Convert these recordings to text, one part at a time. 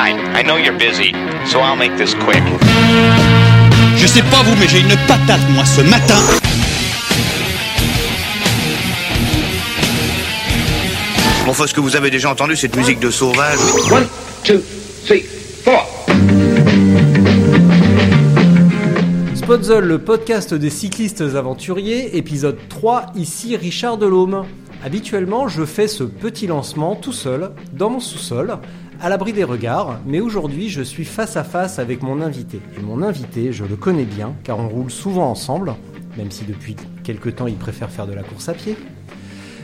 Hi, I know you're busy, so I'll make this quick. Je sais pas vous, mais j'ai une patate, moi, ce matin. Bon, faut ce que vous avez déjà entendu, cette musique de sauvage. One, two, three, four. Spotzel, le podcast des cyclistes aventuriers, épisode 3, ici Richard Delhomme. Habituellement, je fais ce petit lancement tout seul, dans mon sous-sol, à l'abri des regards, mais aujourd'hui je suis face à face avec mon invité. Et mon invité, je le connais bien, car on roule souvent ensemble, même si depuis quelques temps il préfère faire de la course à pied.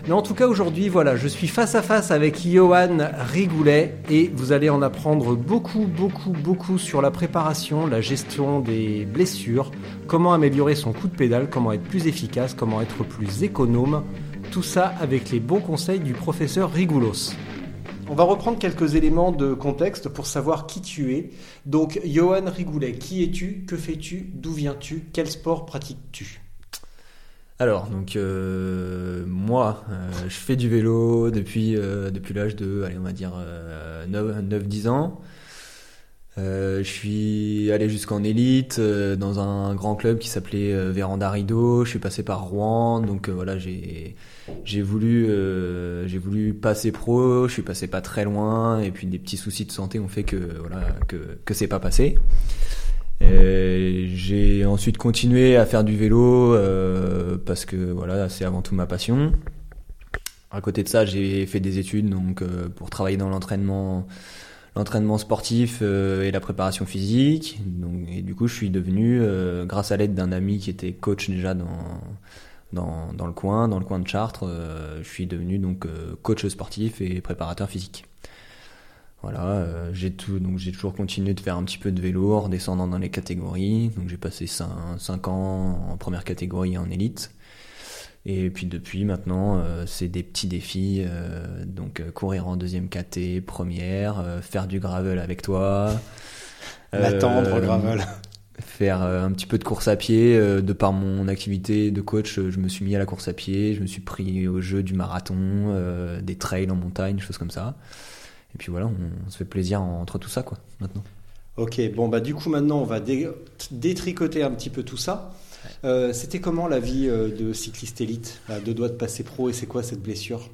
Mais en tout cas aujourd'hui, voilà, je suis face à face avec Johan Rigoulet et vous allez en apprendre beaucoup, beaucoup, beaucoup sur la préparation, la gestion des blessures, comment améliorer son coup de pédale, comment être plus efficace, comment être plus économe. Tout ça avec les bons conseils du professeur Rigoulos. On va reprendre quelques éléments de contexte pour savoir qui tu es. Donc, Johan Rigoulet, qui es-tu? Que fais-tu? D'où viens-tu? Quel sport pratiques-tu? Alors, donc euh, moi, euh, je fais du vélo depuis, euh, depuis l'âge de, allez, on va dire 9-10 ans. Je suis allé jusqu'en élite dans un grand club qui s'appelait Véranda Rideau. Je suis passé par Rouen, donc voilà, j'ai voulu j'ai voulu passer pro. Je suis passé pas très loin, et puis des petits soucis de santé ont fait que voilà que que c'est pas passé. Euh, j'ai ensuite continué à faire du vélo euh, parce que voilà, c'est avant tout ma passion. À côté de ça, j'ai fait des études donc euh, pour travailler dans l'entraînement l'entraînement sportif et la préparation physique. Donc, et du coup, je suis devenu, grâce à l'aide d'un ami qui était coach déjà dans, dans, dans, le coin, dans le coin de Chartres, je suis devenu donc coach sportif et préparateur physique. Voilà, euh, j'ai tout, donc j'ai toujours continué de faire un petit peu de vélo en descendant dans les catégories. Donc j'ai passé 5, ans en première catégorie en élite. Et puis depuis maintenant, euh, c'est des petits défis. Euh, donc courir en deuxième KT, première, faire du gravel avec toi. L'attendre, gravel. Faire un petit peu de course à pied. de par mon activité de coach, je me suis mis à la course à pied. Je me suis pris au jeu du marathon, des trails en montagne, choses comme ça. Et puis voilà, on, se fait plaisir entre tout ça, quoi, maintenant. Ok, bon, bah du coup, maintenant, on va détricoter un petit peu tout ça. Euh, c'était comment la vie euh, de cycliste élite à deux doigts de passer pro et c'est quoi cette blessure?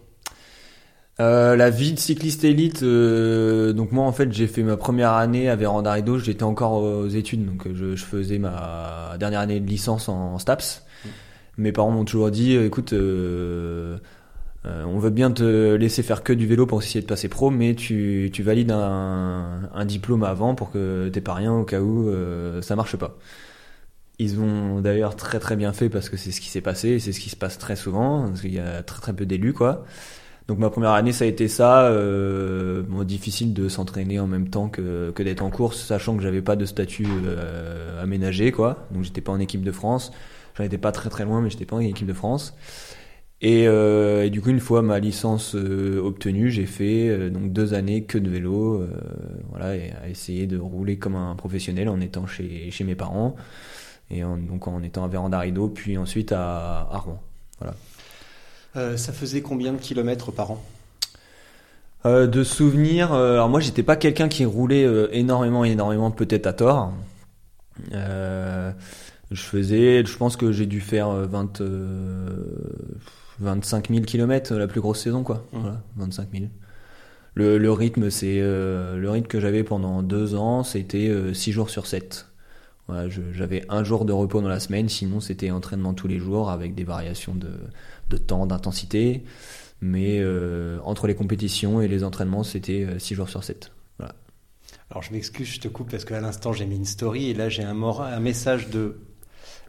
Euh, la vie de cycliste élite, donc moi en fait j'ai fait ma première année à Véranda Rideau, j'étais encore aux études, donc je, faisais ma dernière année de licence en, STAPS. Mmh. Mes parents m'ont toujours dit, écoute, euh, on veut bien te laisser faire que du vélo pour essayer de passer pro, mais tu, tu valides un, un, diplôme avant pour que t'aies pas rien au cas où ça marche pas. Ils ont d'ailleurs très très bien fait parce que c'est ce qui s'est passé c'est ce qui se passe très souvent parce qu'il y a très très peu d'élus quoi. Donc ma première année ça a été ça, euh, bon, difficile de s'entraîner en même temps que, que d'être en course, sachant que j'avais pas de statut euh, aménagé quoi, donc j'étais pas en équipe de France, j'en étais pas très très loin mais j'étais pas en équipe de France. Et, euh, du coup, une fois ma licence euh, obtenue, j'ai fait euh, donc deux années que de vélo, euh, voilà, et à essayer de rouler comme un professionnel en étant chez, chez mes parents et en, donc en étant à Véranda Rideau, puis ensuite à, à Rouen. Voilà. ça faisait combien de kilomètres par an? De souvenirs, alors moi j'étais pas quelqu'un qui roulait énormément, énormément, peut-être à tort. je faisais, je pense que j'ai dû faire 20 25 000 km la plus grosse saison, quoi. Voilà, 25 000. Le, le rythme, c'est euh, le rythme que j'avais pendant deux ans, c'était 6 euh, jours sur 7. J'avais un jour de repos dans la semaine, sinon c'était entraînement tous les jours avec des variations de, de temps, d'intensité. Mais euh, entre les compétitions et les entraînements, c'était 6 jours sur 7. Voilà. Alors je m'excuse, je te coupe parce qu'à l'instant j'ai mis une story et là j'ai un, un message de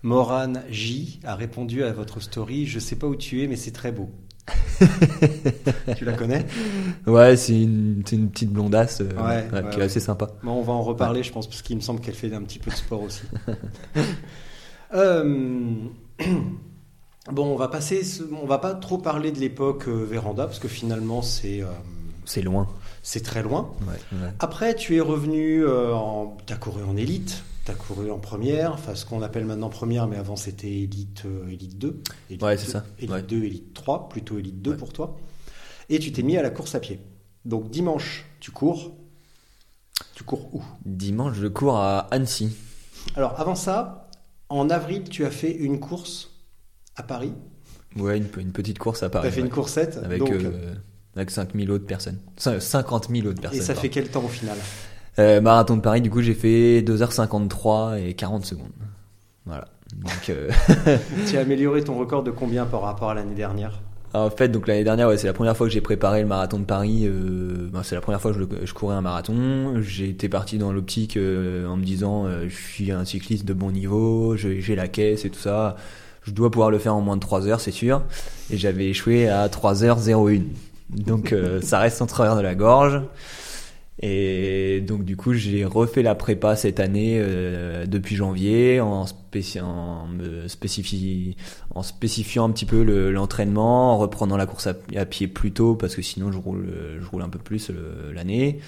Moran J a répondu à votre story Je sais pas où tu es, mais c'est très beau. tu la connais? Ouais, c'est une, petite blondasse euh, Ouais, ouais, ouais, qui ouais. est assez sympa. Bon, on va en reparler, je pense, parce qu'il me semble qu'elle fait un petit peu de sport aussi. Euh, Bon, on va passer, on va pas trop parler de l'époque euh, Véranda, parce que finalement, c'est C'est loin. c'est très loin. Après, tu es revenu, en, t'as couru en élite, t'as couru en première, enfin ce qu'on appelle maintenant première, mais avant c'était élite, euh, élite 2. Élite Ouais, c'est 2, ça. Élite Ouais. 2, élite 3, plutôt élite 2 Ouais. pour toi. Et tu t'es mis à la course à pied. Donc dimanche, tu cours. Tu cours où? Dimanche, je cours à Annecy. Alors avant ça, en avril, tu as fait une course à Paris. Ouais, une, une petite course à Tu Paris. as fait ouais. une coursette. Avec, donc, euh, avec 5000 autres personnes. Cin- 50 000 autres personnes. et ça pardon. fait quel temps au final? Euh, marathon de Paris, du coup, j'ai fait 2h53 et 40 secondes. Voilà. Donc, euh, Tu as amélioré ton record de combien par rapport à l'année dernière? En fait, donc l'année dernière, ouais, c'est la première fois que j'ai préparé le marathon de Paris. Euh, ben, c'est la première fois que je, le- je courais un marathon. Été parti dans l'optique euh, en me disant, euh, je suis un cycliste de bon niveau, j'ai la caisse et tout ça. Je dois pouvoir le faire en moins de 3 heures, c'est sûr. Et j'avais échoué à 3h01. Donc euh, ça reste en travers de la gorge. Et donc du coup j'ai refait la prépa cette année euh, depuis janvier en, spéci- en, me spécifi- en spécifiant un petit peu le- l'entraînement, en reprenant la course à, à pied plus tôt parce que sinon je roule, je roule un peu plus euh, l'année.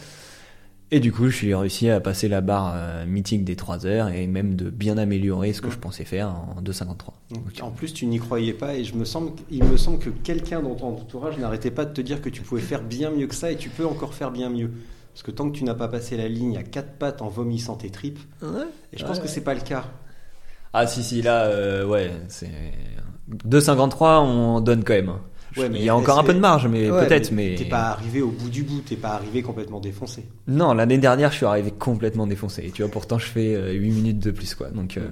Et du coup je suis réussi à passer la barre euh, mythique des 3 heures et même de bien améliorer ce que je pensais faire en 2,53. Donc, En plus, tu n'y croyais pas et je me semble, il me semble que quelqu'un dans ton entourage n'arrêtait pas de te dire que tu pouvais faire bien mieux que ça et tu peux encore faire bien mieux. Parce que tant que tu n'as pas passé la ligne à quatre pattes en vomissant tes tripes, et je pense que c'est pas le cas. Ah si si là euh, ouais c'est 2,53 on donne quand même. Ouais, mais Il y a encore un peu de marge mais Ouais, peut-être mais, T'es pas arrivé au bout du bout, t'es pas arrivé complètement défoncé. non l'année dernière je suis arrivé complètement défoncé et tu vois pourtant je fais euh, 8 minutes de plus quoi donc euh,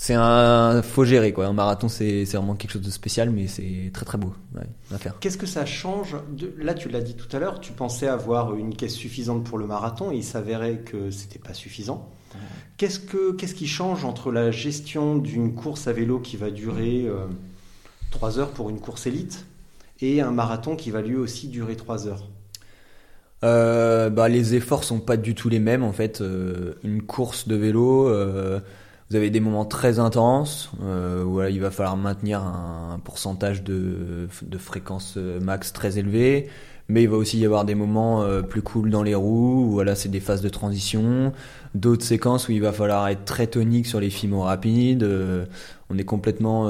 c'est un faut gérer quoi un marathon c'est vraiment quelque chose de spécial mais c'est très très beau ouais, à faire. Qu'est-ce que ça change de... Là, tu l'as dit tout à l'heure, tu pensais avoir une caisse suffisante pour le marathon et il s'avérait que c'était pas suffisant. Qu'est-ce, que, qu'est-ce qui change entre la gestion d'une course à vélo qui va durer 3 heures pour une course élite et un marathon qui va lui aussi durer 3 heures? Euh, bah, les efforts sont pas du tout les mêmes en fait. Euh, une course de vélo, euh, vous avez des moments très intenses euh, où il va falloir maintenir un, pourcentage de, de fréquence euh, max très élevé. Mais il va aussi y avoir des moments euh, plus cool dans les roues, où c'est des phases de transition, d'autres séquences où il va falloir être très tonique sur les fimos rapides. on est complètement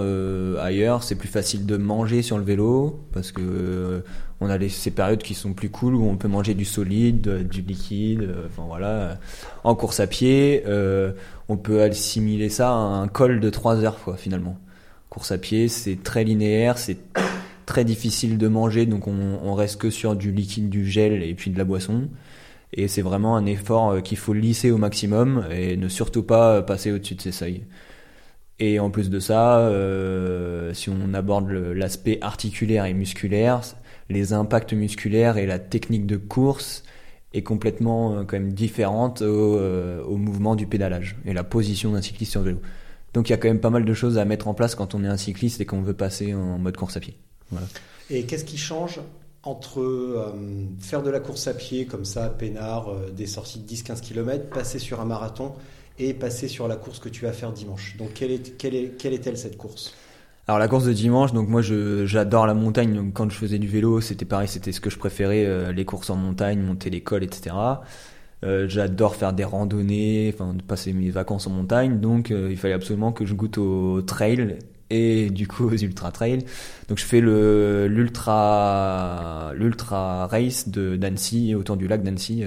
ailleurs. C'est plus facile de manger sur le vélo parce que on a les, ces périodes qui sont plus cool où on peut manger du solide, euh, du liquide. euh, Enfin voilà. En course à pied, euh, on peut assimiler ça à un col de 3 heures quoi finalement. Course à pied, c'est très linéaire, c'est très difficile de manger, donc on, on reste que sur du liquide, du gel et puis de la boisson. Et c'est vraiment un effort euh, qu'il faut lisser au maximum et ne surtout pas euh, passer au-dessus de ses seuils. Et en plus de ça, euh, si on aborde l'aspect articulaire et musculaire, les impacts musculaires et la technique de course est complètement euh, quand même différente au, euh, au mouvement du pédalage et la position d'un cycliste sur vélo. Donc il y a quand même pas mal de choses à mettre en place quand on est un cycliste et qu'on veut passer en mode course à pied. Et qu'est-ce qui change entre euh, faire de la course à pied comme ça, peinard, des sorties de 10-15 km, passer sur un marathon et passer sur la course que tu vas faire dimanche? Donc quelle est, quelle est, quelle est-elle cette course? Alors la course de dimanche, donc moi j'adore la montagne. Donc quand je faisais du vélo, c'était pareil, c'était ce que je préférais, euh, les courses en montagne, monter les cols, etc. Euh, j'adore faire des randonnées, enfin passer mes vacances en montagne. Donc euh, il fallait absolument que je goûte au trail et du coup aux ultra trail. Donc je fais l'ultra l'ultra race de d'Annecy autour du lac d'Annecy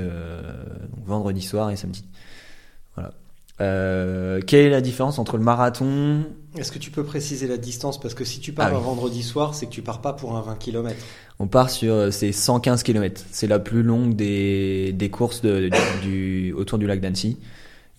vendredi soir et samedi. Voilà. Euh, quelle est la différence entre le marathon Est-ce que tu peux préciser la distance? Parce que si tu pars Ah oui. un vendredi soir, c'est que tu pars pas pour un 20 km. On part sur euh, c'est 115 km. C'est la plus longue des, des courses de, du, du- autour du lac d'Annecy.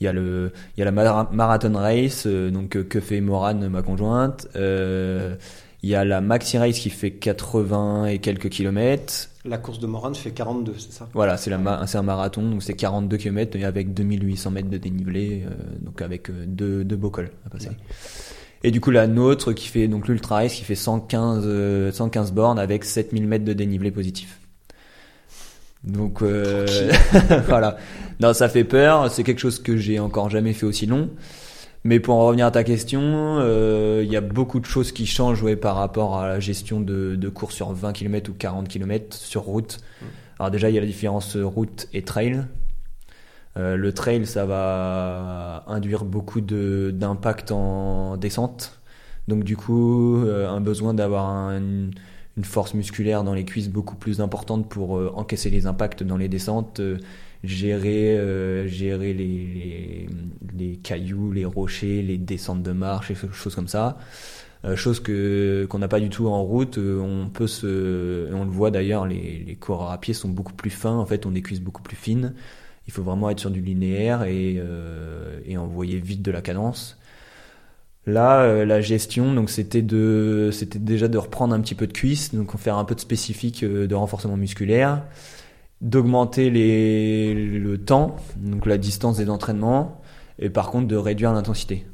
Il y a le il y a la mara- marathon race euh, donc que fait Morane ma conjointe. Euh, il y a la maxi race qui fait 80 et quelques kilomètres. La course de Morane fait 42, c'est ça? Voilà, c'est ma- un marathon donc c'est 42 km et avec 2800 mètres de dénivelé euh, donc avec euh, deux deux beaux cols à passer. Et du coup, la nôtre qui fait donc l'Ultra Race qui fait 115, euh, 115 bornes avec 7000 mètres de dénivelé positif. Donc euh, voilà. Non, ça fait peur. C'est quelque chose que j'ai encore jamais fait aussi long. Mais pour en revenir à ta question, euh, il y a beaucoup de choses qui changent ouais, par rapport à la gestion de, de courses sur 20 km ou 40 km sur route. Alors déjà, il y a la différence route et trail. Euh, le trail, ça va induire beaucoup de- d'impact en descente. Donc du coup, euh, un besoin d'avoir un- une force musculaire dans les cuisses beaucoup plus importante pour euh, encaisser les impacts dans les descentes, euh, gérer, euh, gérer les, les, les cailloux, les rochers, les descentes de marche, et choses comme ça. Euh, chose que qu'on n'a pas du tout en route. Euh, on peut se, on le voit d'ailleurs, les, les coureurs à pied sont beaucoup plus fins. En fait, on des cuisses beaucoup plus fines. Il faut vraiment être sur du linéaire et, euh, et envoyer vite de la cadence. Là, euh, la gestion, donc c'était de, c'était déjà de reprendre un petit peu de cuisse, donc faire un peu de spécifique euh, de renforcement musculaire, d'augmenter le temps, donc la distance des entraînements, et par contre de réduire l'intensité.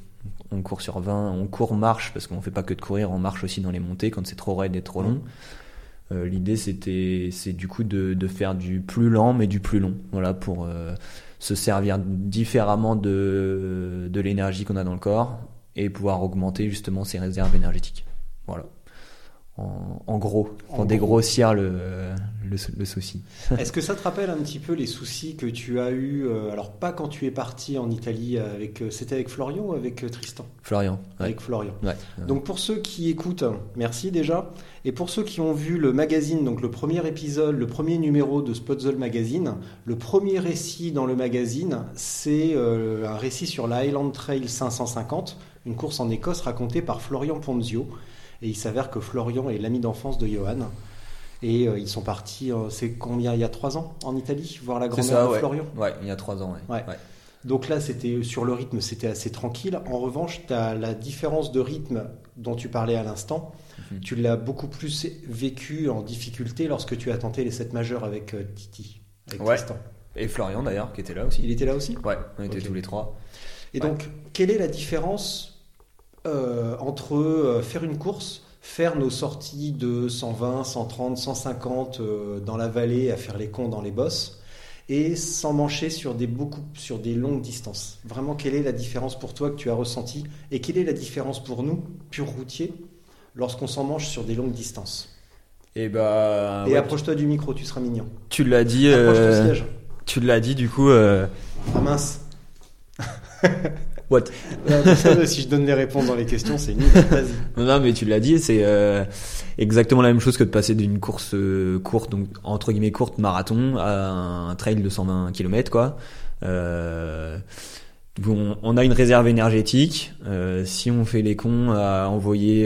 On court sur 20, on court marche parce qu'on fait pas que de courir, on marche aussi dans les montées quand c'est trop raide et trop long. Euh, L'idée c'était, c'est du coup de, de faire du plus lent mais du plus long, voilà pour euh, se servir différemment de, de l'énergie qu'on a dans le corps et pouvoir augmenter justement ses réserves énergétiques. Voilà. En, en gros, En pour dégrossir le, le, le souci. Est-ce que ça te rappelle un petit peu les soucis que tu as eu euh, Alors pas quand tu es parti en Italie avec, euh, c'était avec Florian ou avec euh, Tristan? Florian. Ouais. Avec Florian. Ouais. Donc pour ceux qui écoutent, merci déjà. Et pour ceux qui ont vu le magazine, donc le premier épisode, le premier numéro de Spotzel Magazine, le premier récit dans le magazine, c'est euh, un récit sur la Highland Trail 550, une course en Écosse racontée par Florian Ponzio. Et il s'avère que Florian est l'ami d'enfance de Johan. Et euh, ils sont partis, euh, c'est combien, il y a trois ans en Italie, voir la grand-mère de ouais. Florian? Ouais, il y a trois ans, ouais. Ouais. donc là, c'était sur le rythme, c'était assez tranquille. En revanche, tu as la différence de rythme dont tu parlais à l'instant. Mhm. Tu l'as beaucoup plus vécu en difficulté lorsque tu as tenté les 7 majeurs avec euh, Titi, avec. Tristan. Et Florian d'ailleurs, qui était là aussi. Il était là aussi? Ouais, on était tous les trois. Et donc, quelle est la différence entre euh, faire une course, faire nos sorties de 120, 130, 150 euh, dans la vallée à faire les cons dans les bosses et s'emmancher sur des, beaucoup, sur des longues distances Vraiment, quelle est la différence pour toi que tu as ressenti et quelle est la différence pour nous, purs routiers, lorsqu'on s'emmanche sur des longues distances? Et bah, Et ouais, approche-toi du micro, tu seras mignon. tu l'as dit. Euh, tu l'as dit du coup. euh, Ah mince What? Euh, Si je donne les réponses dans les questions, c'est nul. Non, mais tu l'as dit, c'est euh, exactement la même chose que de passer d'une course euh, courte, donc entre guillemets courte marathon, à un trail de 120 km, quoi. Euh, bon, on a une réserve énergétique. si on fait les cons à envoyer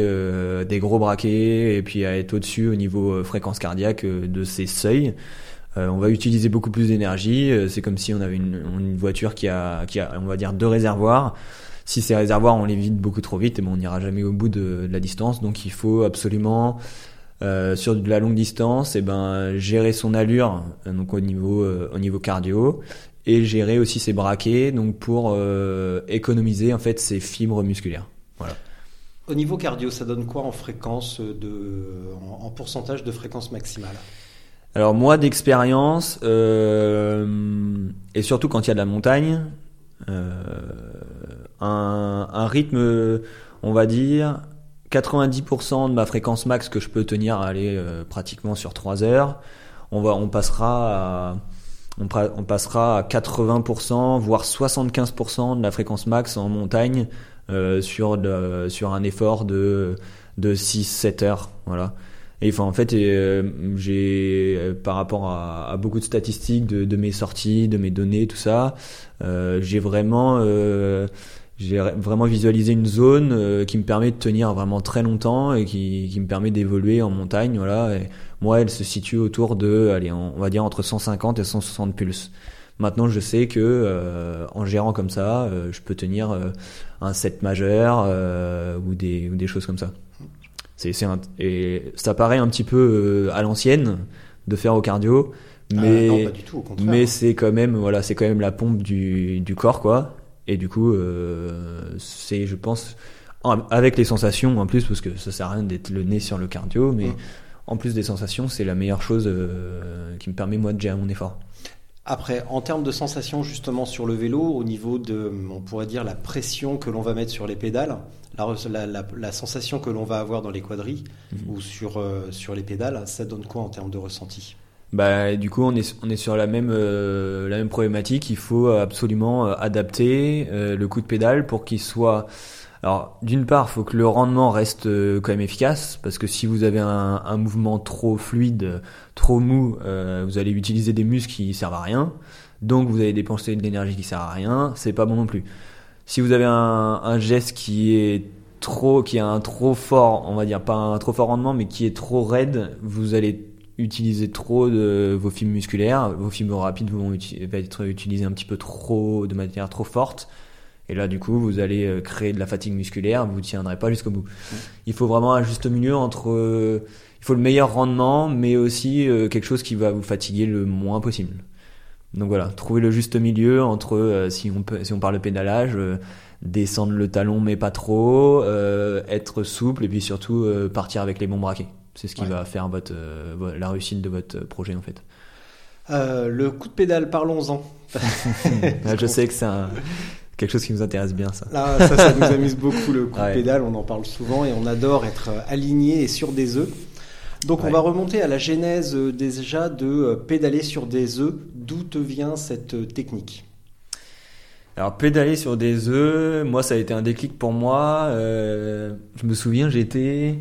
des gros braquets et puis à être au-dessus au niveau fréquence cardiaque de ces seuils, euh, on va utiliser beaucoup plus d'énergie. Euh, C'est comme si on avait une, une voiture qui a, qui a, on va dire, deux réservoirs. Si ces réservoirs, on les vide beaucoup trop vite, eh ben, on n'ira jamais au bout de, de la distance. Donc, il faut absolument, euh, sur de la longue distance, eh ben, gérer son allure, euh, donc au niveau, euh, au niveau cardio, et gérer aussi ses braquets, donc pour économiser en fait ses fibres musculaires. Voilà. Au niveau cardio, ça donne quoi en fréquence de, en pourcentage de fréquence maximale? Alors moi d'expérience, euh, et surtout quand il y a de la montagne, euh, un, rythme, on va dire, 90% de ma fréquence max que je peux tenir à aller euh, pratiquement sur 3 heures, on, va, on, passera à, on, passera à 80%, voire 75% de la fréquence max en montagne sur, sur un effort de, de 6-7 heures. Voilà. Et enfin, en fait, euh, j'ai euh, par rapport à, beaucoup de statistiques de, mes sorties, de mes données, tout ça, euh, j'ai vraiment, j'ai vraiment visualisé une zone qui me permet de tenir vraiment très longtemps et qui, me permet d'évoluer en montagne. Voilà. Moi, elle se situe autour de, allez, on va dire entre 150 et 160 pulses. Maintenant, je sais que en gérant comme ça, je peux tenir un set majeur ou des choses comme ça. C'est, c'est un- et ça paraît un petit peu euh, à l'ancienne de faire au cardio, mais Ah, non, pas du tout, au contraire. mais c'est quand même voilà, c'est quand même la pompe du, du corps quoi. Et du coup, euh, c'est je pense en- avec les sensations en plus, parce que ça sert à rien d'être le nez sur le cardio, mais en plus des sensations, c'est la meilleure chose euh, qui me permet moi de gérer mon effort. Après, en termes de sensations justement sur le vélo, au niveau de, on pourrait dire, la pression que l'on va mettre sur les pédales, la, sensation que l'on va avoir dans les quadrilles ou sur, euh, sur les pédales, ça donne quoi en termes de ressenti? Bah, du coup, on est, on est sur la même, euh, la même problématique. Il faut absolument euh, adapter le coup de pédale pour qu'il soit. Alors, d'une part, il faut que le rendement reste quand même efficace, parce que si vous avez un, un mouvement trop fluide, trop mou, vous allez utiliser des muscles qui servent à rien. Donc, vous allez dépenser de l'énergie qui sert à rien. C'est pas bon non plus. Si vous avez un, un geste qui est trop, qui a un trop fort, on va dire pas un trop fort rendement, mais qui est trop raide, vous allez utiliser trop de vos fibres musculaires, vos fibres rapides vont être utilisées un petit peu trop, de manière trop forte. Et là, du coup, vous allez euh, créer de la fatigue musculaire, vous ne tiendrez pas jusqu'au bout. Il faut vraiment un juste milieu entre, euh, il faut le meilleur rendement, mais aussi euh, quelque chose qui va vous fatiguer le moins possible. Donc voilà, trouver le juste milieu entre, euh, si on peut, si on parle de pédalage, euh, descendre le talon mais pas trop, euh, être souple et puis surtout partir avec les bons braquets. C'est ce qui Ouais. va faire votre, la réussite de votre projet en fait. Le coup de pédale, parlons-en. Ah, je sais que c'est un- quelque chose qui nous intéresse bien ça. Là, ça, ça nous amuse beaucoup le coup Ouais. de pédale, on en parle souvent et on adore être aligné et sur des œufs. Donc on va remonter à la genèse euh, déjà de euh, pédaler sur des œufs. D'où te vient cette euh, technique? Alors pédaler sur des œufs, moi ça a été un déclic pour moi. Euh, je me souviens, j'étais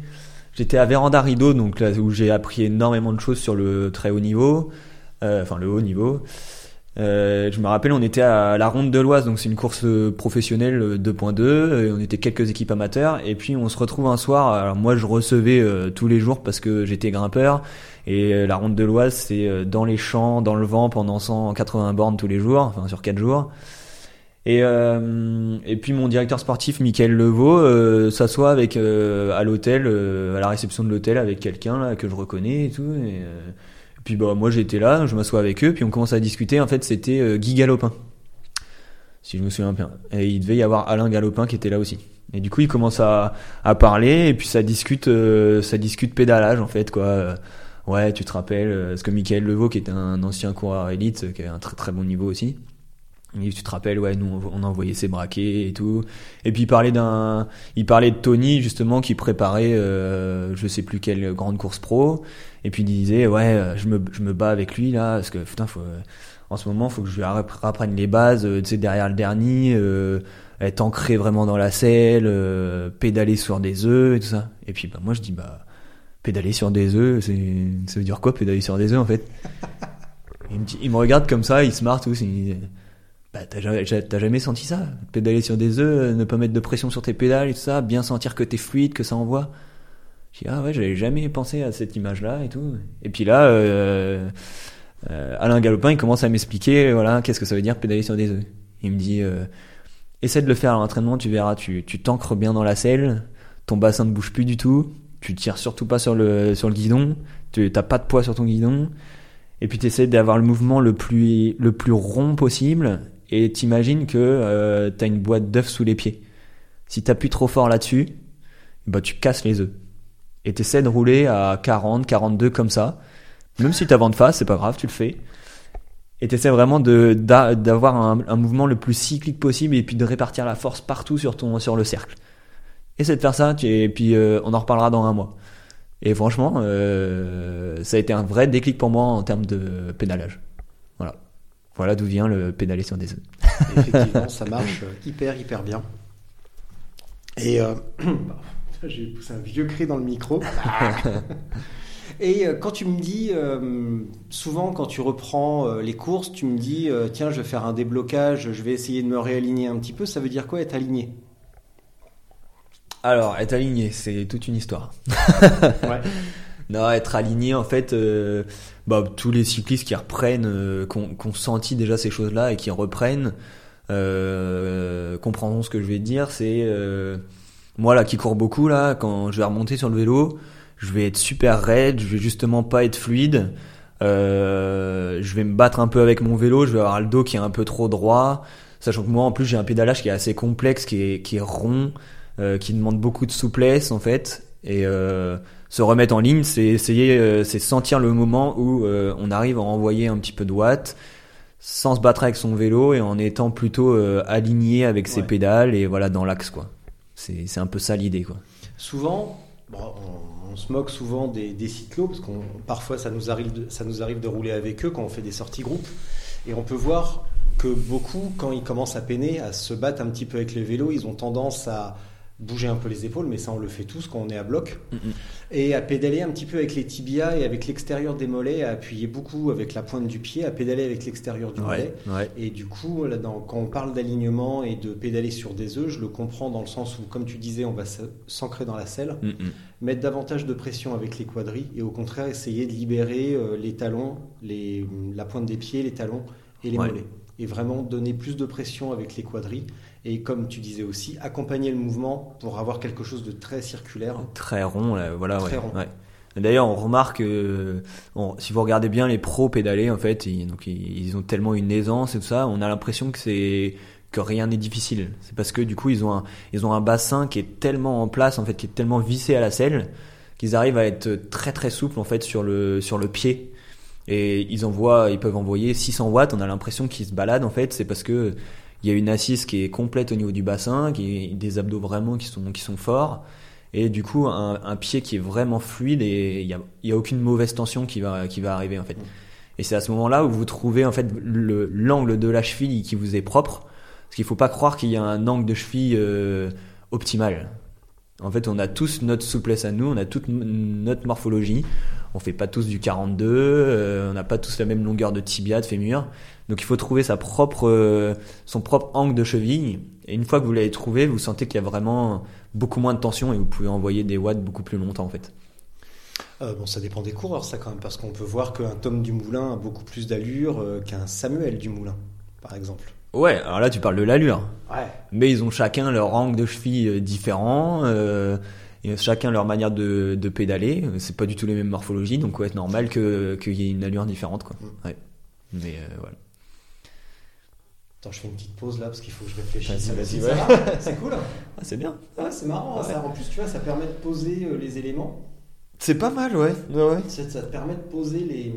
j'étais à Véranda Rideau, donc là où j'ai appris énormément de choses sur le très haut niveau, euh, enfin le haut niveau. Euh, je me rappelle, on était à la Ronde de l'Oise, donc c'est une course euh, professionnelle euh, 2.2. euh, On était quelques équipes amateurs, et puis on se retrouve un soir. Alors moi, je recevais tous les jours parce que j'étais grimpeur, et la Ronde de l'Oise, c'est dans les champs, dans le vent, pendant 180 bornes tous les jours, enfin sur 4 jours. Et, et puis mon directeur sportif, Michael Levaux, s'assoit avec à l'hôtel, à la réception de l'hôtel, avec quelqu'un là que je reconnais et tout. Et puis bah moi j'étais là, je m'assois avec eux, puis on commence à discuter. En fait, c'était euh, Guy Galopin, si je me souviens bien. Et il devait y avoir Alain Galopin qui était là aussi. Et du coup, il commence à, parler, et puis ça discute, euh, ça discute pédalage en fait quoi. Ouais, tu te rappelles, euh, parce que Michael Levaux, qui était un ancien coureur élite, qui a un très très bon niveau aussi. Dit, tu te rappelles, ouais, nous on on envoyait ses braquets et tout. Et puis il parlait d'un, il parlait de Tony justement qui préparait, euh, je sais plus quelle grande course pro. Et puis il disait, ouais, euh, je me, je me bats avec lui là parce que putain, faut, euh, en ce moment, faut que je lui app- rapprenne les bases, euh, tu sais, derrière le dernier, euh, être ancré vraiment dans la selle, euh, pédaler sur des œufs et tout ça. Et puis bah moi je dis bah pédaler sur des œufs, c'est, ça veut dire quoi pédaler sur des œufs en fait? Il me, dit- regarde comme ça, il se marre tous. Il bah, t'as jamais, jamais senti ça? Pédaler sur des œufs, ne pas mettre de pression sur tes pédales et tout ça, bien sentir que t'es fluide, que ça envoie? Dis, ah ouais, j'avais jamais pensé à cette image-là et tout. Et puis là, euh, euh, Alain Galopin, il commence à m'expliquer, voilà, qu'est-ce que ça veut dire pédaler sur des œufs. Il me dit, euh, essaie de le faire à l'entraînement, tu verras, tu, tu t'ancres bien dans la selle, ton bassin ne bouge plus du tout, tu tires surtout pas sur le, sur le guidon, tu t'as pas de poids sur ton guidon, et puis tu essaies d'avoir le mouvement le plus, le plus rond possible, et t'imagines que euh, t'as une boîte d'œufs sous les pieds. Si t'appuies trop fort là-dessus, bah tu casses les œufs. Et t'essaies de rouler à 40, 42 comme ça. Même si t'as vent de face, c'est pas grave, tu le fais. Et t'essaies vraiment d'avoir un, mouvement le plus cyclique possible et puis de répartir la force partout sur ton sur le cercle. Essaie de faire ça, et puis euh, on en reparlera dans un mois. Et franchement, euh, ça a été un vrai déclic pour moi en termes de pédalage. Voilà. D'où vient le pédaler sur des œufs. Effectivement, ça marche euh, hyper, hyper bien. Et euh, j'ai poussé un vieux cri dans le micro. Et euh, quand tu me dis, euh, souvent quand tu reprends euh, les courses, tu me dis, euh, tiens, je vais faire un déblocage, je vais essayer de me réaligner un petit peu. Ça veut dire quoi être aligné? Alors, être aligné, c'est toute une histoire. Ouais. Non, être aligné, en fait, euh, bah, tous les cyclistes qui reprennent, euh, qui ont senti déjà ces choses-là et qui reprennent, euh, comprendront ce que je vais dire. C'est euh, moi là qui cours beaucoup là, quand je vais remonter sur le vélo, je vais être super raide, je vais justement pas être fluide. Euh, je vais me battre un peu avec mon vélo, je vais avoir le dos qui est un peu trop droit, sachant que moi en plus j'ai un pédalage qui est assez complexe, qui est, qui est rond. euh, qui demande beaucoup de souplesse en fait. Et se remettre en ligne, c'est essayer, euh, c'est sentir le moment où euh, on arrive à envoyer un petit peu de watts sans se battre avec son vélo et en étant plutôt euh, aligné avec ses Ouais. pédales et voilà dans l'axe quoi. C'est c'est un peu ça l'idée quoi. Souvent, bon, on, on se moque souvent des, des cyclos parce qu'on parfois ça nous arrive de, ça nous arrive de rouler avec eux quand on fait des sorties groupes et on peut voir que beaucoup quand ils commencent à peiner, à se battre un petit peu avec les vélos, ils ont tendance à bouger un peu les épaules, mais ça on le fait tous quand on est à bloc, et à pédaler un petit peu avec les tibias et avec l'extérieur des mollets, à appuyer beaucoup avec la pointe du pied, à pédaler avec l'extérieur du mollet. Ouais. Et du coup, là, dans- quand on parle d'alignement et de pédaler sur des œufs, je le comprends dans le sens où, comme tu disais, on va s'ancrer dans la selle, Mm, mettre davantage de pression avec les quadris et au contraire essayer de libérer euh, les talons, les, la pointe des pieds, les talons et les Ouais. mollets. Et vraiment donner plus de pression avec les quadris. Et comme tu disais aussi, accompagner le mouvement pour avoir quelque chose de très circulaire. Très rond, là, voilà. Très ouais, rond. ouais. D'ailleurs, on remarque, euh, on- si vous regardez bien les pros pédaler, en fait, ils, donc ils, ils ont tellement une aisance et tout ça, on a l'impression que c'est que rien n'est difficile. C'est parce que du coup, ils ont un, ils ont un bassin qui est tellement en place, en fait, qui est tellement vissé à la selle, qu'ils arrivent à être très très souples en fait sur le sur le pied. Et ils envoient, ils peuvent envoyer 600 watts. On a l'impression qu'ils se baladent en fait. C'est parce que il y a une assise qui est complète au niveau du bassin, qui est des abdos vraiment qui sont qui sont forts. Et du coup, un, pied qui est vraiment fluide et il y a, y a aucune mauvaise tension qui va qui va arriver en fait. Et c'est à ce moment-là où vous trouvez en fait le l'angle de la cheville qui vous est propre. Parce qu'il faut pas croire qu'il y a un angle de cheville euh, optimal. En fait, on a tous notre souplesse à nous, on a toute notre morphologie. On fait pas tous du 42, euh, on n'a pas tous la même longueur de tibia, de fémur. Donc il faut trouver sa propre, euh, son propre angle de cheville. Et une fois que vous l'avez trouvé, vous sentez qu'il y a vraiment beaucoup moins de tension et vous pouvez envoyer des watts beaucoup plus longtemps en fait. Euh, bon, ça dépend des coureurs, ça quand même, parce qu'on peut voir qu'un Tom Dumoulin a beaucoup plus d'allure euh, qu'un Samuel Dumoulin, par exemple. Ouais, alors là tu parles de l'allure. Ouais. Mais ils ont chacun leur angle de cheville différent, euh, et chacun leur manière de, de pédaler. C'est pas du tout les mêmes morphologies, donc ouais, c'est normal que qu'il y ait une allure différente quoi. Ouais. Mais voilà. Attends, je fais une petite pause là parce qu'il faut que je réfléchisse. Vas-y, vas-y, ouais. C'est cool. Ah, c'est bien. Ouais, c'est marrant. ça. En plus, tu vois, ça permet de poser euh, les éléments. C'est pas mal, ouais. ouais, ouais. Ça, ça te permet de poser les,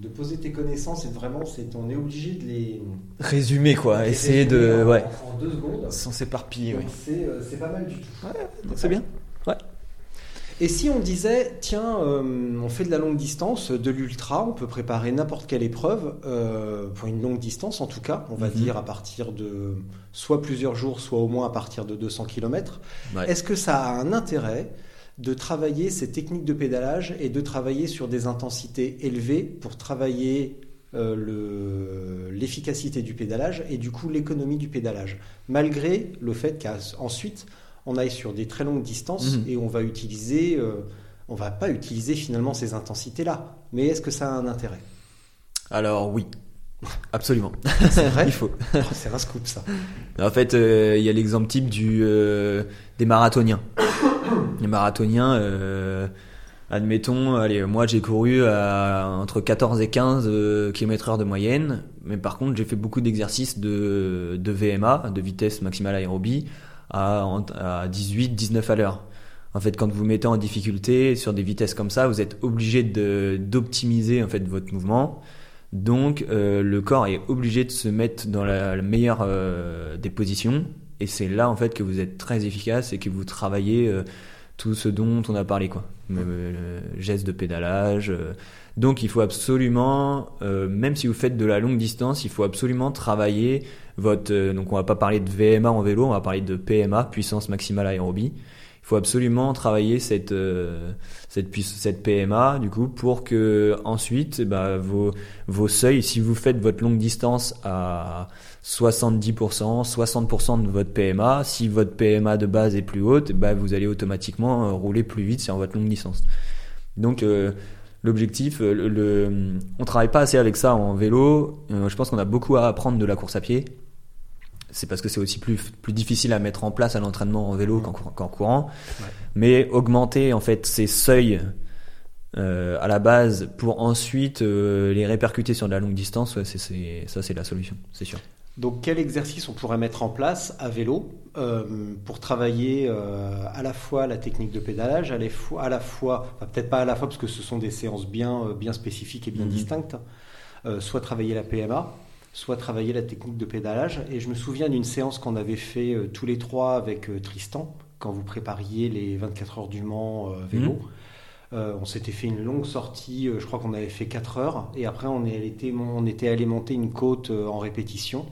de poser tes connaissances et de vraiment, c'est, on est obligé de les. Résumer quoi, les essayer de, en- ouais, En deux secondes. sans s'éparpiller, ouais. C'est, euh, c'est pas mal du tout. C'est bien. Et si on disait, tiens, euh, on fait de la longue distance, de l'ultra, on peut préparer n'importe quelle épreuve, euh, pour une longue distance en tout cas, on va Mhm. dire à partir de soit plusieurs jours, soit au moins à partir de 200 km. Ouais. Est-ce que ça a un intérêt de travailler ces techniques de pédalage et de travailler sur des intensités élevées pour travailler euh, le- l'efficacité du pédalage et du coup l'économie du pédalage, malgré le fait qu'ensuite on aille sur des très longues distances Mhm. et on va utiliser, euh, on va pas utiliser finalement ces intensités-là. Mais est-ce que ça a un intérêt? Alors oui, absolument. C'est vrai? Il faut. Oh, C'est un scoop ça. En fait, euh, il y a l'exemple type du euh, des marathoniens. Les marathoniens, euh, admettons, allez, moi j'ai couru à entre 14 et 15 km heure de moyenne, mais par contre j'ai fait beaucoup d'exercices de, de VMA, de vitesse maximale aérobie, à, en- à 18, 19 à l'heure. En fait, quand vous mettez en difficulté sur des vitesses comme ça, vous êtes obligé d'optimiser en fait votre mouvement. Donc, euh, le corps est obligé de se mettre dans la, meilleure euh, des positions, et c'est là en fait que vous êtes très efficace et que vous travaillez euh, tout ce dont on a parlé, quoi. Euh, gestes de pédalage. Donc, il faut absolument, même si vous faites de la longue distance, il faut absolument travailler votre. euh, donc, on va pas parler de VMA en vélo, on va parler de PMA, puissance maximale aérobie. Il faut absolument travailler cette euh, cette cette PMA du coup pour que ensuite bah, vos vos seuils si vous faites votre longue distance à 70%, 60% de votre PMA, si votre PMA de base est plus haute, bah, vous allez automatiquement euh, rouler plus vite sur votre longue distance. Donc euh, l'objectif, euh, le, le- on travaille pas assez avec ça en vélo. Euh, je pense qu'on a beaucoup à apprendre de la course à pied. C'est parce que c'est aussi plus, plus difficile à mettre en place à l'entraînement en vélo qu'en, cour- qu'en courant. Ouais. Mais augmenter en fait ces seuils euh, à la base pour ensuite euh, les répercuter sur de la longue distance, ouais, c'est, c'est, ça c'est la solution, c'est sûr. Donc quel exercice on pourrait mettre en place à vélo euh, pour travailler à la fois la technique de pédalage, à la fois, à la fois enfin, peut-être pas à la fois parce que ce sont des séances bien, bien spécifiques et bien Mhm. distinctes, soit travailler la PMA, soit travailler la technique de pédalage. Et je me souviens d'une séance qu'on avait fait euh, tous les trois avec euh, Tristan quand vous prépariez les 24 heures du Mans euh, vélo. Euh, on s'était fait une longue sortie, je crois qu'on avait fait 4 heures, et après on, était allé monter une côte en répétition,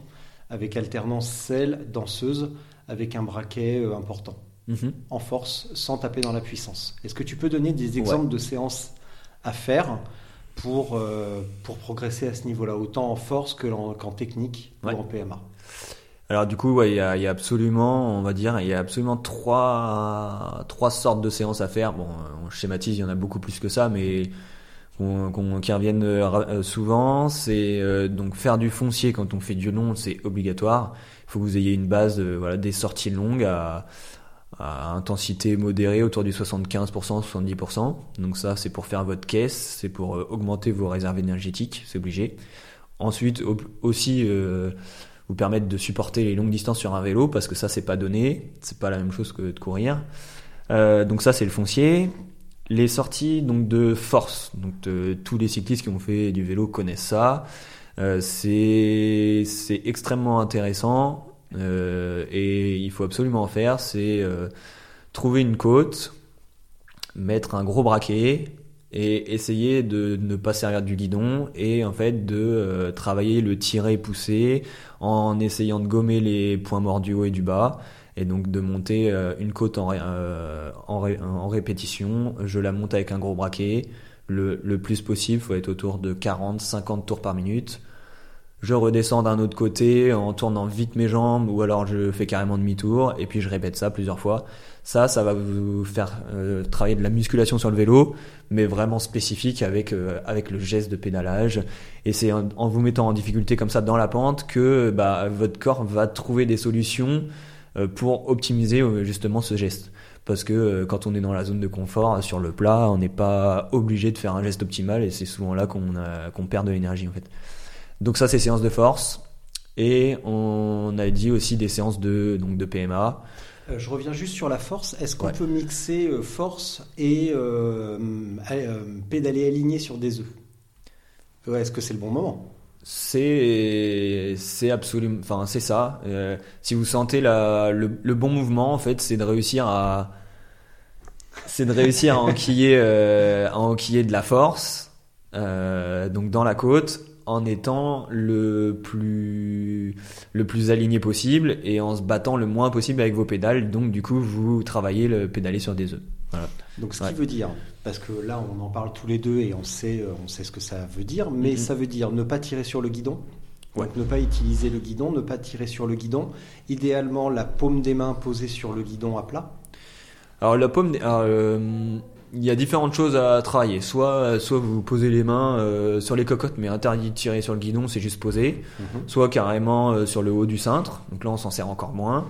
avec alternance selle, danseuse, avec un braquet important, Mhm. en force, sans taper dans la puissance. Est-ce que tu peux donner des exemples de séances à faire? Pour, euh, pour progresser à ce niveau-là, autant en force que en- qu'en technique Ouais. ou en PMA Alors du coup, ouais, il y a, il y a absolument, on va dire, il y a absolument trois, trois sortes de séances à faire. Bon, on schématise, il y en a beaucoup plus que ça, mais qu'on- qui reviennent euh, euh, souvent. C'est euh, donc faire du foncier quand on fait du long, c'est obligatoire. Il faut que vous ayez une base, euh, voilà, des sorties longues à, à intensité modérée autour du 75%, 70%. Donc ça, c'est pour faire votre caisse, c'est pour euh, augmenter vos réserves énergétiques, c'est obligé. Ensuite, au- aussi euh, vous permettre de supporter les longues distances sur un vélo parce que ça, c'est pas donné, c'est pas la même chose que de courir. Euh, donc ça, c'est le foncier. Les sorties donc de force, donc tous les cyclistes qui ont fait du vélo connaissent ça. C'est extrêmement intéressant et il faut absolument en faire. C'est euh, trouver une côte, mettre un gros braquet et essayer de ne pas servir du guidon et en fait de euh, travailler le tirer pousser en essayant de gommer les points morts du haut et du bas et donc de monter euh, une côte en, euh, en répétition. Je la monte avec un gros braquet. Le, le plus possible, faut être autour de 40-50 tours par minute. Je redescends d'un autre côté en tournant vite mes jambes ou alors je fais carrément demi-tour et puis je répète ça plusieurs fois. Ça, ça va vous faire euh, travailler de la musculation sur le vélo, mais vraiment spécifique avec euh, avec le geste de pédalage. Et c'est en, vous mettant en difficulté comme ça dans la pente que bah, votre corps va trouver des solutions euh, pour optimiser euh, justement ce geste. Parce que euh, quand on est dans la zone de confort, euh, sur le plat, on n'est pas obligé de faire un geste optimal et c'est souvent là qu'on qu'on perd de l'énergie en fait. Donc ça, c'est séances de force. Et on a dit aussi des séances de, donc de PMA. Euh, je reviens juste sur la force. Est-ce qu'on Ouais. peut mixer euh, force et euh, pédaler aligné sur des œufs? Ouais, Est-ce que c'est le bon moment? C'est c'est absolument, enfin c'est ça. Si vous sentez la, le, le bon mouvement, en fait, c'est de réussir à c'est de réussir à enquiller à enquiller de la force, donc dans la côte, en étant le plus le plus aligné possible et en se battant le moins possible avec vos pédales. Donc du coup, vous travaillez le pédaler sur des œufs. Voilà. Donc, ce Ouais. qui veut dire, parce que là, on en parle tous les deux et on sait, euh, on sait ce que ça veut dire, mais Mhm. ça veut dire ne pas tirer sur le guidon. Ouais. Donc, ne pas utiliser le guidon, ne pas tirer sur le guidon. Idéalement, la paume des mains posée sur le guidon à plat. Alors la paume, alors, euh, il y a différentes choses à travailler. Soit, soit vous posez les mains euh, sur les cocottes, mais interdit de tirer sur le guidon, c'est juste poser. Mhm. Soit carrément euh, sur le haut du cintre. Donc là, on s'en sert encore moins.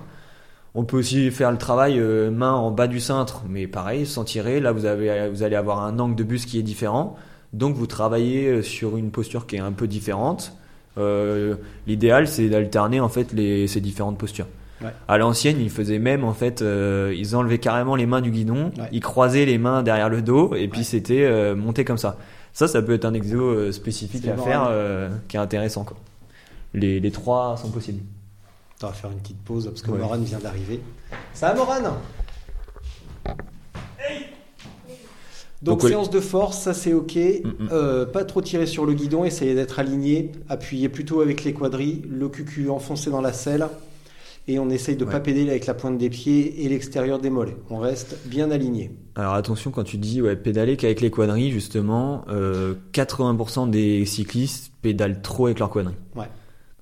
On peut aussi faire le travail euh, main en bas du cintre, mais pareil, sans tirer. Là, vous avez, vous allez avoir un angle de buste qui est différent. Donc vous travaillez euh, sur une posture qui est un peu différente. Euh, L'idéal, c'est d'alterner en fait les, ces différentes postures. Ouais. À l'ancienne, ils faisaient même en fait, euh, ils enlevaient carrément les mains du guidon, Ouais. ils croisaient les mains derrière le dos et puis Ouais. c'était euh, monté comme ça. Ça, ça peut être un exo euh, spécifique à faire euh, qui est intéressant. Quoi. Les, les trois sont possibles. On va faire une petite pause parce que Ouais. Morane vient d'arriver. Ça va, Morane? Donc, séance de force, ça c'est ok. Mm, mm. Euh, pas trop tirer sur le guidon, essayer d'être aligné, appuyer plutôt avec les quadrilles, le cucu enfoncé dans la selle. Et on essaye de Ouais. pas pédaler avec la pointe des pieds et l'extérieur des mollets. On reste bien aligné. Alors attention quand tu dis ouais, pédaler qu'avec les quadrilles justement, euh, 80% des cyclistes pédalent trop avec leurs quadrilles. Ouais.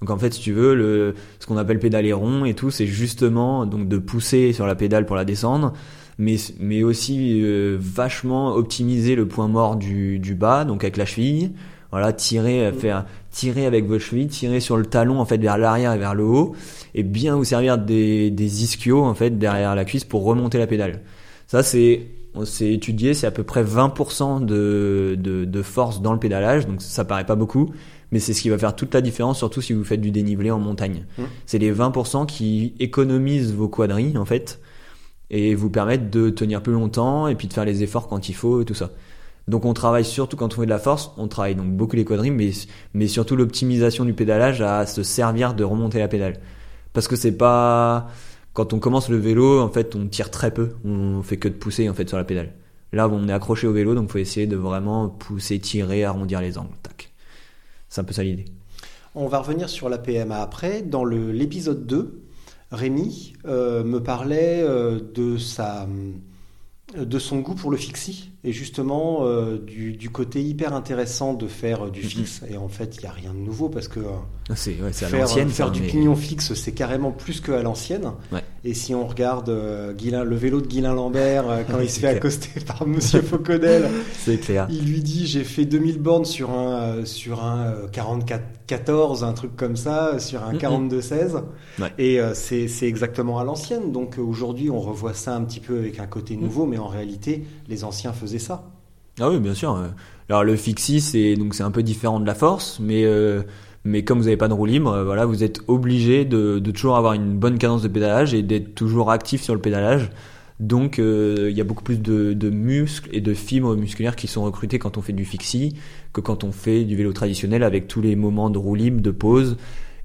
Donc en fait si tu veux le ce qu'on appelle pédaler rond et tout c'est justement donc de pousser sur la pédale pour la descendre mais mais aussi euh, vachement optimiser le point mort du du bas donc avec la cheville. Voilà, tirer euh, Mm. faire tirer avec votre cheville, tirer sur le talon en fait vers l'arrière et vers le haut et bien vous servir des des ischios en fait derrière la cuisse pour remonter la pédale. Ça c'est on s'est étudié, c'est à peu près 20% de, de, de force dans le pédalage, donc ça paraît pas beaucoup, mais c'est ce qui va faire toute la différence, surtout si vous faites du dénivelé en montagne. Mmh. C'est les 20% qui économisent vos quadrilles en fait et vous permettent de tenir plus longtemps et puis de faire les efforts quand il faut et tout ça. Donc on travaille surtout quand on fait de la force, on travaille donc beaucoup les quadrilles, mais, mais surtout l'optimisation du pédalage à se servir de remonter la pédale. Parce que c'est pas quand on commence le vélo, en fait, on tire très peu, on fait que de pousser en fait sur la pédale. Là, on est accroché au vélo, donc faut essayer de vraiment pousser, tirer, arrondir les angles. Tac. C'est un peu ça l'idée. On va revenir sur la PMA après. Dans l'épisode 2, Rémi euh, me parlait euh, de sa de son goût pour le fixie et justement euh, du, du côté hyper intéressant de faire euh, du fixe. Et en fait il n'y a rien de nouveau parce que euh, Ah, C'est ouais, c'est à faire, faire du pignon fixe c'est carrément plus que à l'ancienne. Ouais. Et si on regarde euh, Guilain- le vélo de Guilain Lambert euh, quand il se fait clair. accoster par Monsieur Fauconnel C'est clair. il lui dit j'ai fait 2000 bornes sur un euh, sur un euh, 44 14 un truc comme ça sur un Mhm. 42 16 Ouais. et euh, c'est c'est exactement à l'ancienne donc euh, aujourd'hui on revoit ça un petit peu avec un côté nouveau mais en réalité les anciens faisaient ça Ah oui, bien sûr. euh. Alors le fixie, c'est donc c'est un peu différent de la force, mais euh, mais comme vous n'avez pas de roue libre, euh, voilà, vous êtes obligé de, de toujours avoir une bonne cadence de pédalage et d'être toujours actif sur le pédalage. Donc euh, il y a beaucoup plus de, de muscles et de fibres musculaires qui sont recrutés quand on fait du fixie que quand on fait du vélo traditionnel avec tous les moments de roue libre, de pause.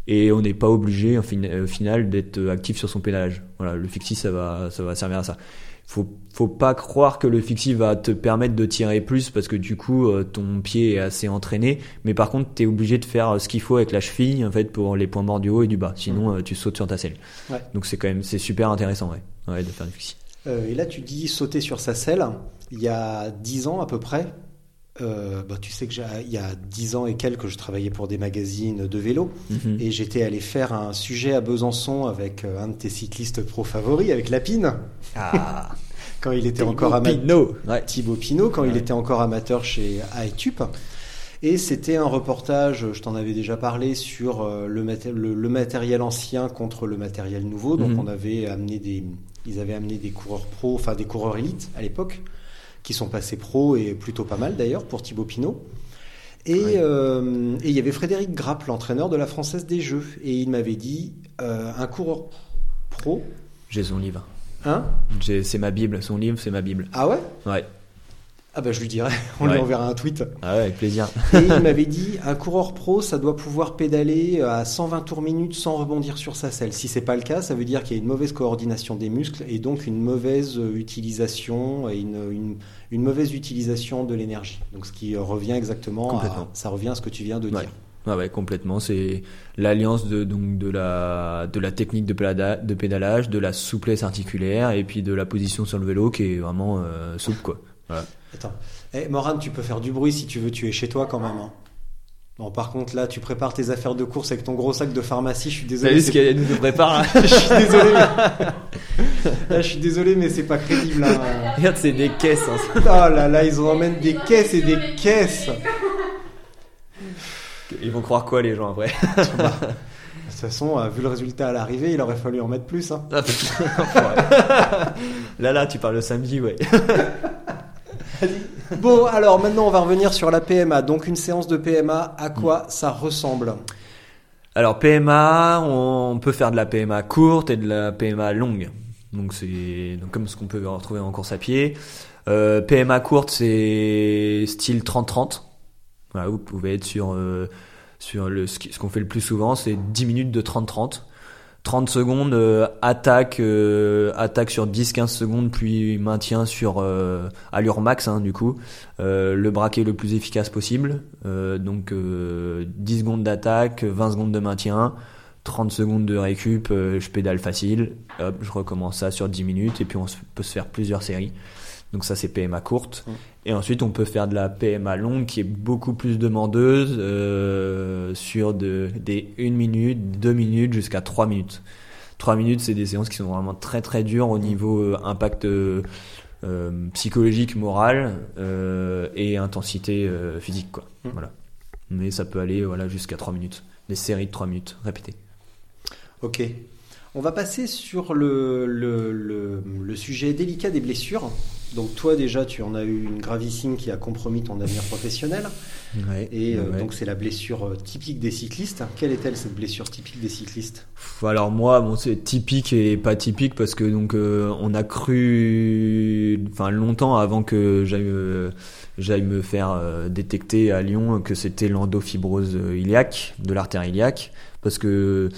Et on n'est pas obligé, fin- au final, d'être actif sur son pédalage. Voilà, le fixie, ça va, ça va servir à ça faut faut pas croire que le fixie va te permettre de tirer plus parce que du coup euh, ton pied est assez entraîné. Mais par contre tu es obligé de faire euh, ce qu'il faut avec la cheville en fait pour les points morts du haut et du bas. Sinon euh, tu sautes sur ta selle. Ouais. donc c'est quand même c'est super intéressant ouais, ouais de faire du fixie Euh, et là tu dis sauter sur sa selle. Il y a 10 ans à peu près euh, bah, tu sais que j'ai- il y a 10 ans et quelques je travaillais pour des magazines de vélo Mhm. et j'étais allé faire un sujet à Besançon avec euh, un de tes cyclistes pro favoris avec Lapine ah quand il était encore amateur ouais Thibaut Pinot quand il était encore amateur chez AETUP. Et c'était un reportage, je t'en avais déjà parlé, sur euh, le, maté- le- le matériel ancien contre le matériel nouveau. Donc Mhm. on avait amené des, ils avaient amené des coureurs pro, enfin des coureurs élites à l'époque, qui sont passés pro et plutôt pas mal d'ailleurs pour Thibaut Pinot. Et euh, et il y avait Frédéric Grapp, l'entraîneur de la Française des Jeux, et il m'avait dit euh, un coureur pro, j'ai son livre. Hein? C'est ma bible son livre c'est ma bible. Ah ouais? Ouais Ah bah je lui dirai, on lui enverra un tweet. ah ouais avec plaisir Et il m'avait dit, un coureur pro, ça doit pouvoir pédaler à 120 tours minute sans rebondir sur sa selle. Si c'est pas le cas, ça veut dire qu'il y a une mauvaise coordination des muscles et donc une mauvaise euh, utilisation et une, une, une mauvaise utilisation de l'énergie. Donc ce qui euh, revient exactement, à, ça revient à ce que tu viens de Ouais. dire. Ouais, ouais, complètement. C'est l'alliance de, donc, de, la, de la technique de, pédala- de pédalage, de la souplesse articulaire et puis de la position sur le vélo qui est vraiment euh, souple, quoi. Voilà. Attends, eh, Morane, tu peux faire du bruit si tu veux, tu es chez toi quand même. hein. Bon, par contre, là, tu prépares tes affaires de course avec ton gros sac de pharmacie. Je suis désolé. c'est- qu'elle nous prépare là je suis désolé. mais- Là, je suis désolé, mais c'est pas crédible. Là. Regarde, c'est des caisses. hein. Oh là là, ils en emmènent des caisses et des caisses. Ils vont croire quoi les gens après De toute façon, euh, vu le résultat à l'arrivée, il aurait fallu en mettre plus. hein. Là, là, tu parles le samedi, ouais. Bon, alors maintenant, on va revenir sur la PMA. Donc, une séance de PMA, à quoi ça ressemble? Alors PMA, on peut faire de la PMA courte et de la PMA longue. Donc c'est comme ce qu'on peut retrouver en course à pied. Euh, PMA courte, c'est style 30-30. Voilà, vous pouvez être sur euh, sur le ce qu'on fait le plus souvent, c'est 10 minutes de 30-30. 30 secondes euh, attaque euh, attaque sur 10-15 secondes puis maintien sur euh, allure max hein, du coup. Euh, le braquet le plus efficace possible. Euh, donc euh, 10 secondes d'attaque 20 secondes de maintien 30 secondes de récup euh, je pédale facile. Hop je recommence ça sur 10 minutes et puis on peut se faire plusieurs séries donc ça c'est PMA courte Mm. et ensuite on peut faire de la PMA longue qui est beaucoup plus demandeuse euh, sur de, des 1 minute 2 minutes jusqu'à 3 minutes 3 minutes c'est des séances qui sont vraiment très très dures au niveau euh, impact euh, psychologique, moral euh, et intensité physique quoi. Mm. Voilà. Mais ça peut aller voilà jusqu'à 3 minutes. Des séries de 3 minutes répétées. Ok. On va passer sur le, le, le, le sujet délicat des blessures. Donc toi déjà, tu en as eu une gravissime qui a compromis ton avenir professionnel. Ouais, Et euh, ouais. donc c'est la blessure euh, typique des cyclistes. Quelle est-elle cette blessure typique des cyclistes? Alors moi, bon, c'est typique et pas typique parce que donc euh, on a cru, enfin longtemps avant que j'aille euh, j'aille me faire détecter à Lyon que c'était l'endofibrose iliaque de l'artère iliaque parce que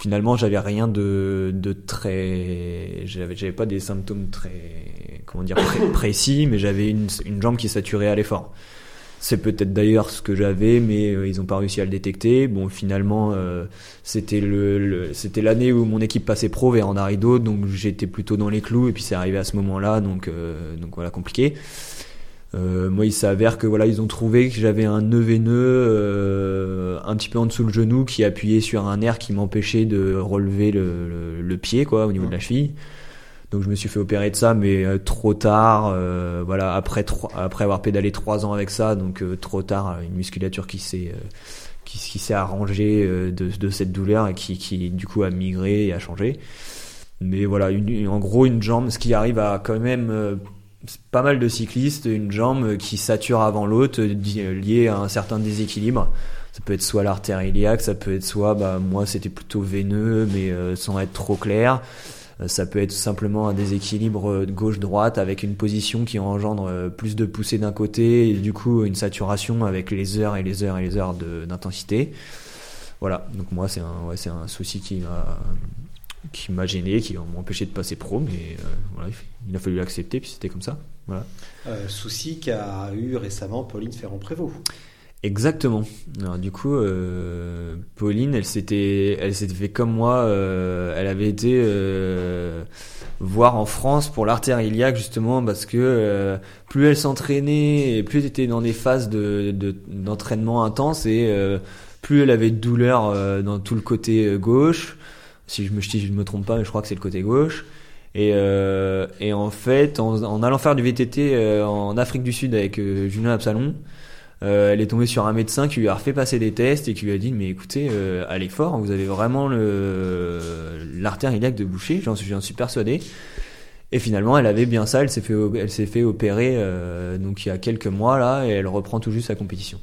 finalement j'avais rien de, de très, j'avais j'avais pas des symptômes très comment dire pré- précis, mais j'avais une, une jambe qui saturait à l'effort. C'est peut-être d'ailleurs ce que j'avais, mais euh, ils n'ont pas réussi à le détecter. Bon, finalement, euh, c'était le, le- c'était l'année où mon équipe passait pro vers Andarido, donc j'étais plutôt dans les clous, et puis c'est arrivé à ce moment-là, donc euh, donc voilà compliqué. Euh, moi, il s'avère que voilà, ils ont trouvé que j'avais un nœud veineux euh, un petit peu en dessous le genou qui appuyait sur un nerf qui m'empêchait de relever le, le, le pied, quoi, au niveau de la cheville. Donc je me suis fait opérer de ça, mais euh, trop tard. euh, voilà, après trois, après avoir pédalé trois ans avec ça, donc euh, trop tard, une musculature qui s'est euh, qui, qui s'est arrangée euh, de, de cette douleur et qui, qui du coup a migré et a changé. Mais voilà, une- une- en gros une jambe, ce qui arrive à quand même euh, pas mal de cyclistes, une jambe qui sature avant l'autre, liée à un certain déséquilibre. Ça peut être soit l'artère iliaque, ça peut être soit, bah, moi c'était plutôt veineux, mais euh, sans être trop clair. Euh, Ça peut être simplement un déséquilibre euh, gauche-droite avec une position qui engendre plus de poussée d'un côté et du coup une saturation avec les heures et les heures et les heures d'intensité. Voilà, donc moi c'est un, ouais, c'est un souci qui m'a qui m'a gêné, qui m'a empêché de passer pro, mais euh, voilà, il a fallu l'accepter, puis c'était comme ça. Voilà. Euh, Souci qu'a eu récemment Pauline Ferrand-Prévot. Exactement. Alors, du coup, euh, Pauline, elle s'était, elle s'était fait comme moi. euh, elle avait été euh, voir en France pour l'artère iliaque justement parce que euh, plus elle s'entraînait et plus elle était dans des phases de, de- d'entraînement intense et euh, plus elle avait de douleurs euh, dans tout le côté gauche. Si je me, si je me trompe pas, mais je crois que c'est le côté gauche. Et, euh, et en fait, en, en allant faire du VTT euh, en Afrique du Sud avec euh, Julien Absalon, euh, elle est tombée sur un médecin qui lui a refait passer des tests et qui lui a dit mais écoutez euh, allez fort vous avez vraiment l'artère iliaque de boucher j'en suis suis persuadé et finalement elle avait bien ça elle s'est fait elle s'est fait opérer euh, donc il y a quelques mois là et elle reprend tout juste sa compétition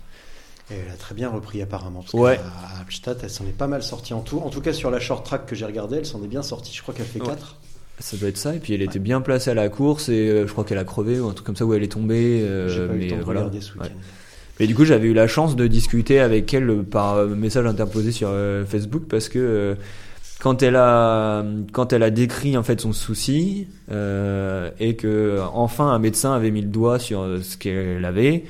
Et elle a très bien repris apparemment. Parce Ouais. Albstadt, elle s'en est pas mal sortie en tout. En tout cas, sur la short track que j'ai regardé, elle s'en est bien sortie. Je crois qu'elle fait Ouais. 4. ça doit être ça et puis elle était bien placée à la course et euh, je crois qu'elle a crevé ou un truc comme ça où elle est tombée euh, eu mais le temps de voilà regarder ce week-end. Ouais. Et du coup, j'avais eu la chance de discuter avec elle par euh, message interposé sur euh, Facebook parce que quand elle a quand elle a décrit en fait son souci et que enfin un médecin avait mis le doigt sur ce qu'elle avait,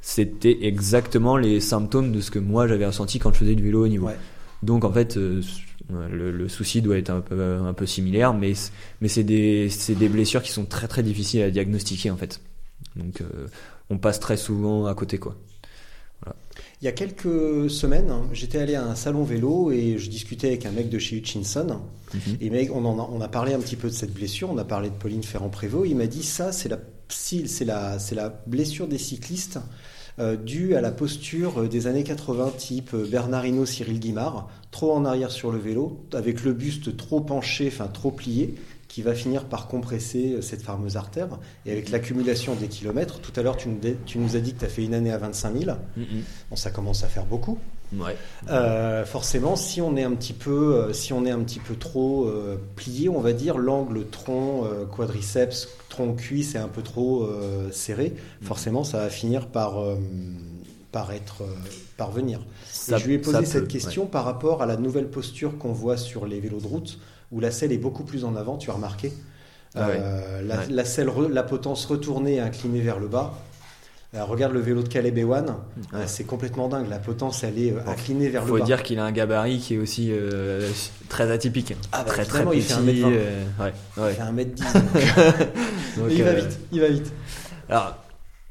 c'était exactement les symptômes de ce que moi j'avais ressenti quand je faisais du vélo au niveau. Ouais. Donc en fait, euh, le, le souci doit être un peu un peu similaire, mais c'est des blessures qui sont très très difficiles à diagnostiquer en fait. Donc euh, on passe très souvent à côté quoi. Il y a quelques semaines, hein, j'étais allé à un salon vélo et je discutais avec un mec de chez Hutchinson. Et mec, on, en a, on a parlé un petit peu de cette blessure, on a parlé de Pauline Ferrand-Prévot. Il m'a dit ça, c'est la, c'est la, c'est la blessure des cyclistes euh, due à la posture euh, des années 80, type euh, Bernard Hinault, Cyril Guimard, trop en arrière sur le vélo, avec le buste trop penché, enfin trop plié, qui va finir par compresser cette fameuse artère. Et avec l'accumulation des kilomètres, tout à l'heure tu nous, dé- tu nous as dit que tu as fait une année à 25 000. Bon, ça commence à faire beaucoup. Ouais. Euh, forcément, si on est un petit peu, euh, si on est un petit peu trop euh, plié, on va dire l'angle tronc euh, quadriceps, tronc cuisse est un peu trop serré. Forcément, ça va finir par par être parvenir. Je lui ai posé cette peut, question par rapport à la nouvelle posture qu'on voit sur les vélos de route, où la selle est beaucoup plus en avant. Tu as remarqué Ah ouais. La, selle, re- la potence retournée et inclinée vers le bas. Euh, regarde le vélo de Caleb Ewan, Ouais. Euh, c'est complètement dingue. La potence, elle est euh, inclinée vers Faut le bas. dire qu'il a un gabarit qui est aussi euh, très atypique. Ah bah, très très petit. il fait un mètre vingt. euh, ouais, Il ouais. fait 1m10. Donc, Donc, il va vite, il va vite. Alors,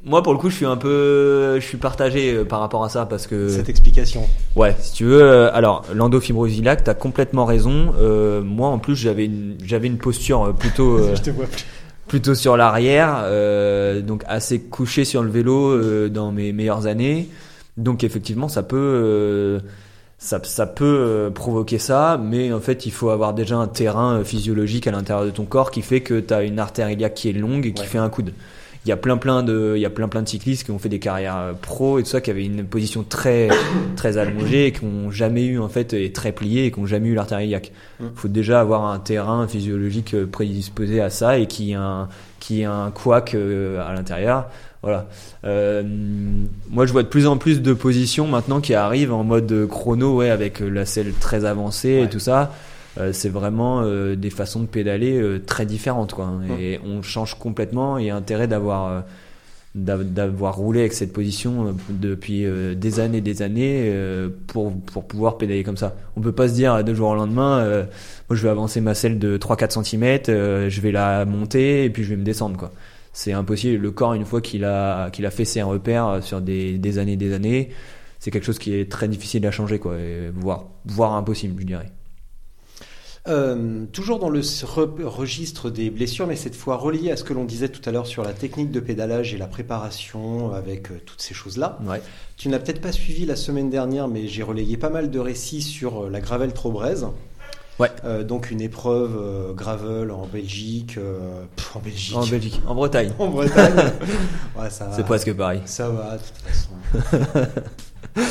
moi pour le coup, je suis un peu, je suis partagé par rapport à ça parce que Cette explication. Ouais, si tu veux. alors, l'endofibrose iliaque, t'as complètement raison. Euh, moi, en plus, j'avais une, j'avais une posture plutôt, Je te vois plus. Plutôt sur l'arrière, euh, donc assez couché sur le vélo euh, dans mes meilleures années. Donc, effectivement, ça peut, euh, ça, ça peut provoquer ça, mais en fait, il faut avoir déjà un terrain physiologique à l'intérieur de ton corps qui fait que tu as une artère iliaque qui est longue et qui Ouais. fait un coude. Il y a plein plein de, il y a plein plein de cyclistes qui ont fait des carrières euh, pro et tout ça, qui avaient une position très très allongée et qui ont jamais eu en fait et très pliée et qui ont jamais eu l'artère iliaque. Mm. faut déjà avoir un terrain physiologique euh, prédisposé à ça et qui a un qui a un couac euh, à l'intérieur. Voilà. Euh, moi, je vois de plus en plus de positions maintenant qui arrivent en mode chrono, ouais, avec la selle très avancée Ouais. et tout ça. Euh, c'est vraiment euh, des façons de pédaler euh, très différentes, quoi. Et on change complètement. Il y a intérêt d'avoir euh, d'av- d'avoir roulé avec cette position euh, depuis euh, des années, des années euh, pour pour pouvoir pédaler comme ça. On peut pas se dire de jour au lendemain. euh, moi, je vais avancer ma selle de 3-4 cm, je vais la monter et puis je vais me descendre, quoi. C'est impossible. Le corps, une fois qu'il a, qu'il a fait ses repères euh, sur des, des années, des années, c'est quelque chose qui est très difficile à changer, quoi, et voire, voire impossible, je dirais. Euh, toujours dans le re- registre des blessures, mais cette fois relié à ce que l'on disait tout à l'heure sur la technique de pédalage et la préparation avec euh, toutes ces choses-là. Ouais. Tu n'as peut-être pas suivi la semaine dernière, mais j'ai relayé pas mal de récits sur euh, la Gravel Trobrez. Ouais. Euh, donc une épreuve euh, gravel en Belgique, euh, pff, en Belgique, En Belgique, en Bretagne, en Bretagne. ouais, ça c'est presque pareil. Ça va, de toute façon.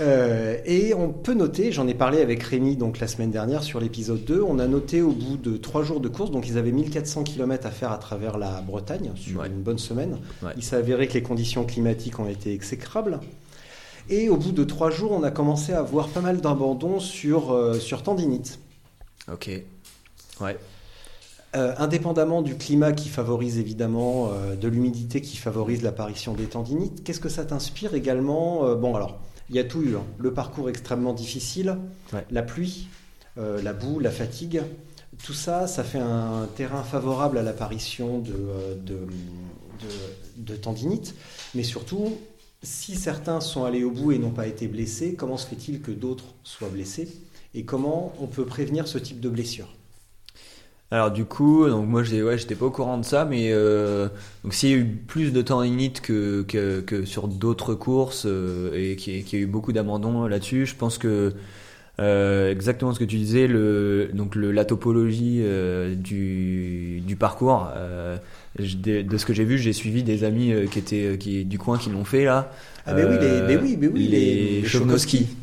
Euh, et on peut noter, j'en ai parlé avec Rémi donc la semaine dernière sur l'épisode 2, on a noté au bout de trois jours de course, donc ils avaient 1400 km à faire à travers la Bretagne sur Ouais. une bonne semaine. Ouais. Il s'est avéré que les conditions climatiques ont été exécrables. Et au bout de trois jours, on a commencé à voir pas mal d'abandons sur, euh, sur tendinite. Ok. Ouais. Euh, indépendamment du climat qui favorise évidemment, euh, de l'humidité qui favorise l'apparition des tendinites, qu'est-ce que ça t'inspire également? Euh, Bon, alors, il y a tout eu. hein. Le parcours extrêmement difficile, Ouais. la pluie, euh, la boue, la fatigue. Tout ça, ça fait un terrain favorable à l'apparition de, euh, de, de, de tendinites. Mais surtout, si certains sont allés au bout et n'ont pas été blessés, comment se fait-il que d'autres soient blessés? Et comment on peut prévenir ce type de blessure? Alors du coup, donc moi j'ai- ouais, j'étais pas au courant de ça, mais euh, donc s'il y a eu plus de tendinite que, que, que sur d'autres courses euh, et qu'il y, y a eu beaucoup d'abandons là-dessus, je pense que euh, exactement ce que tu disais, le, donc le, la topologie euh, du, du parcours, euh, je- de, de ce que j'ai vu, j'ai suivi des amis euh, qui étaient qui, du coin qui l'ont fait là. Ah, mais oui, les- Euh, mais oui, mais oui, les- les.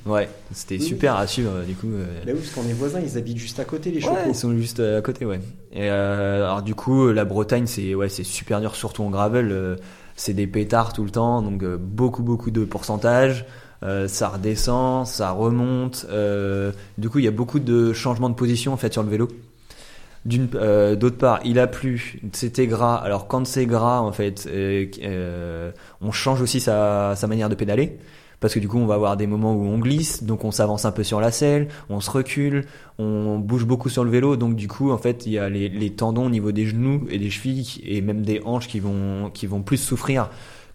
Ouais, c'était Oui, super à suivre du coup. euh, Là oui, parce qu'on est voisins, ils habitent juste à côté, les Ouais, chocos. ils sont juste à côté, ouais. Et euh, alors du coup, la Bretagne, c'est ouais, c'est super dur, surtout en gravel. euh, c'est des pétards tout le temps, donc euh, beaucoup beaucoup de pourcentage. Euh, ça redescend, ça remonte. euh, du coup, il y a beaucoup de changements de position en fait sur le vélo. D'une, euh, d'autre part, il a plu, c'était gras. Alors quand c'est gras, en fait, on change aussi sa, sa manière de pédaler. Parce que du coup, on va avoir des moments où on glisse, donc on s'avance un peu sur la selle, on se recule, on bouge beaucoup sur le vélo, donc du coup, en fait, il y a les, les tendons au niveau des genoux et des chevilles et même des hanches qui vont, qui vont plus souffrir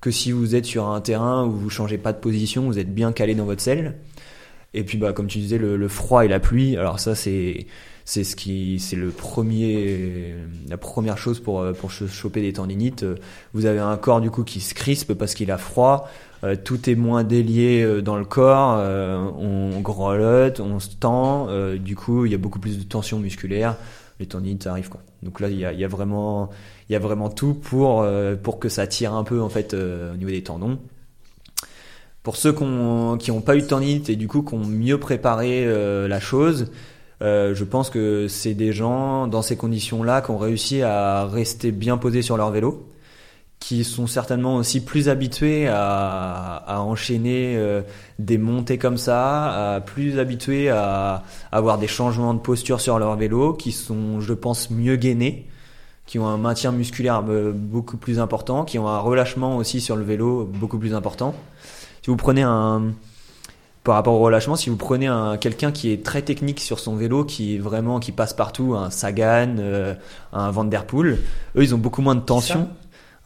que si vous êtes sur un terrain où vous changez pas de position, vous êtes bien calé dans votre selle. Et puis, bah, comme tu disais, le, froid et la pluie, alors ça, c'est, c'est ce qui, c'est le premier, la première chose pour, euh, pour cho- choper des tendinites. Euh, Vous avez un corps, du coup, qui se crispe parce qu'il a froid. Euh, tout est moins délié dans le corps, on grelotte, on se tend, du coup il y a beaucoup plus de tension musculaire, les tendinites arrivent quoi. Donc là il y a, vraiment, il y a vraiment tout pour euh, pour que ça tire un peu en fait euh, au niveau des tendons. Pour ceux qui n'ont pas eu de tendinite et du coup qui ont mieux préparé euh, la chose, je pense que c'est des gens dans ces conditions-là qui ont réussi à rester bien posés sur leur vélo qui sont certainement aussi plus habitués à, à enchaîner euh, des montées comme ça, à plus habitués à, avoir des changements de posture sur leur vélo, qui sont, je pense, mieux gainés, qui ont un maintien musculaire euh, beaucoup plus important, qui ont un relâchement aussi sur le vélo beaucoup plus important. Si vous prenez un, par rapport au relâchement, si vous prenez un quelqu'un qui est très technique sur son vélo, qui est vraiment qui passe partout, un Sagan, euh, un Van Der Poel, eux ils ont beaucoup moins de tension.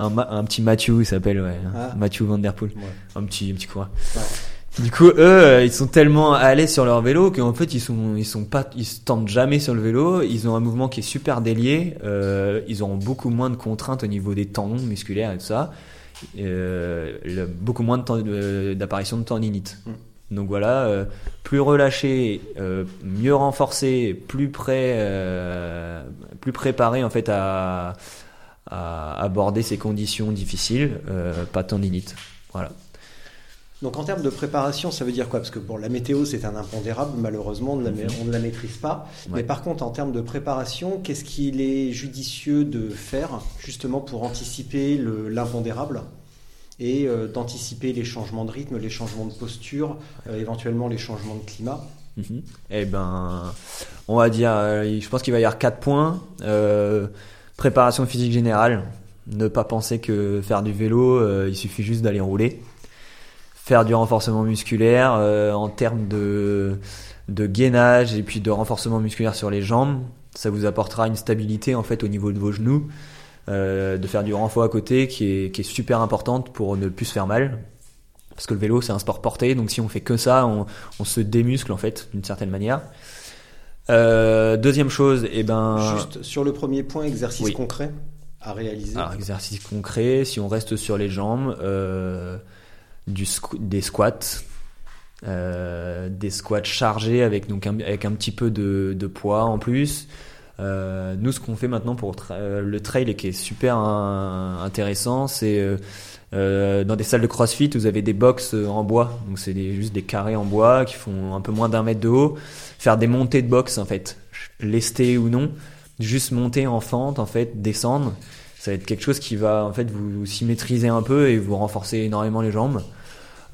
Un, petit Mathieu, il s'appelle, ouais, Ah. Mathieu Van Der Poel, Ouais. un petit un petit coureur. Ouais. Du coup, eux, euh, ils sont tellement à l'aise sur leur vélo qu'en fait, ils sont, ils sont pas, ils se tentent jamais sur le vélo. Ils ont un mouvement qui est super délié. Euh, ils auront beaucoup moins de contraintes au niveau des tendons musculaires et tout ça. Euh, le- beaucoup moins de euh, d'apparition de tendinite. Mm. Donc voilà, euh, plus relâché, euh, mieux renforcé, plus prêt, euh, plus préparé en fait à, à aborder ces conditions difficiles, euh, pas tendinite. Voilà. Donc en termes de préparation, ça veut dire quoi? Parce que bon, la météo c'est un impondérable, malheureusement on ne la, ma- on ne la maîtrise pas. Mais par contre en termes de préparation, qu'est-ce qu'il est judicieux de faire justement pour anticiper le- l'impondérable? Et euh, d'anticiper les changements de rythme, les changements de posture, euh, éventuellement les changements de climat? Mhm. Eh ben, on va dire, euh, je pense qu'il va y avoir quatre points. Euh, préparation physique générale. Ne pas penser que faire du vélo, euh, il suffit juste d'aller rouler. Faire du renforcement musculaire euh, en termes de, gainage et puis de renforcement musculaire sur les jambes. Ça vous apportera une stabilité en fait au niveau de vos genoux. Euh, de faire du renfort à côté qui est, qui est super importante pour ne plus se faire mal. Parce que le vélo c'est un sport porté, donc si on fait que ça, on, on se démuscle en fait d'une certaine manière. Euh, deuxième chose, et ben Juste sur le premier point, exercice Oui. concret à réaliser. alors, exercice concret, si on reste sur les jambes, euh, du squ- des squats, euh, des squats chargés avec donc un, avec un petit peu de, de poids en plus. Euh, nous, ce qu'on fait maintenant pour tra- euh, le trail et qui est super hein, intéressant, c'est euh, dans des salles de CrossFit, vous avez des box euh, en bois, donc c'est juste des carrés en bois qui font un peu moins d'un mètre de haut. Faire des montées de box en fait, lesté ou non, juste monter en fente en fait, descendre. Ça va être quelque chose qui va en fait vous symétriser un peu et vous renforcer énormément les jambes.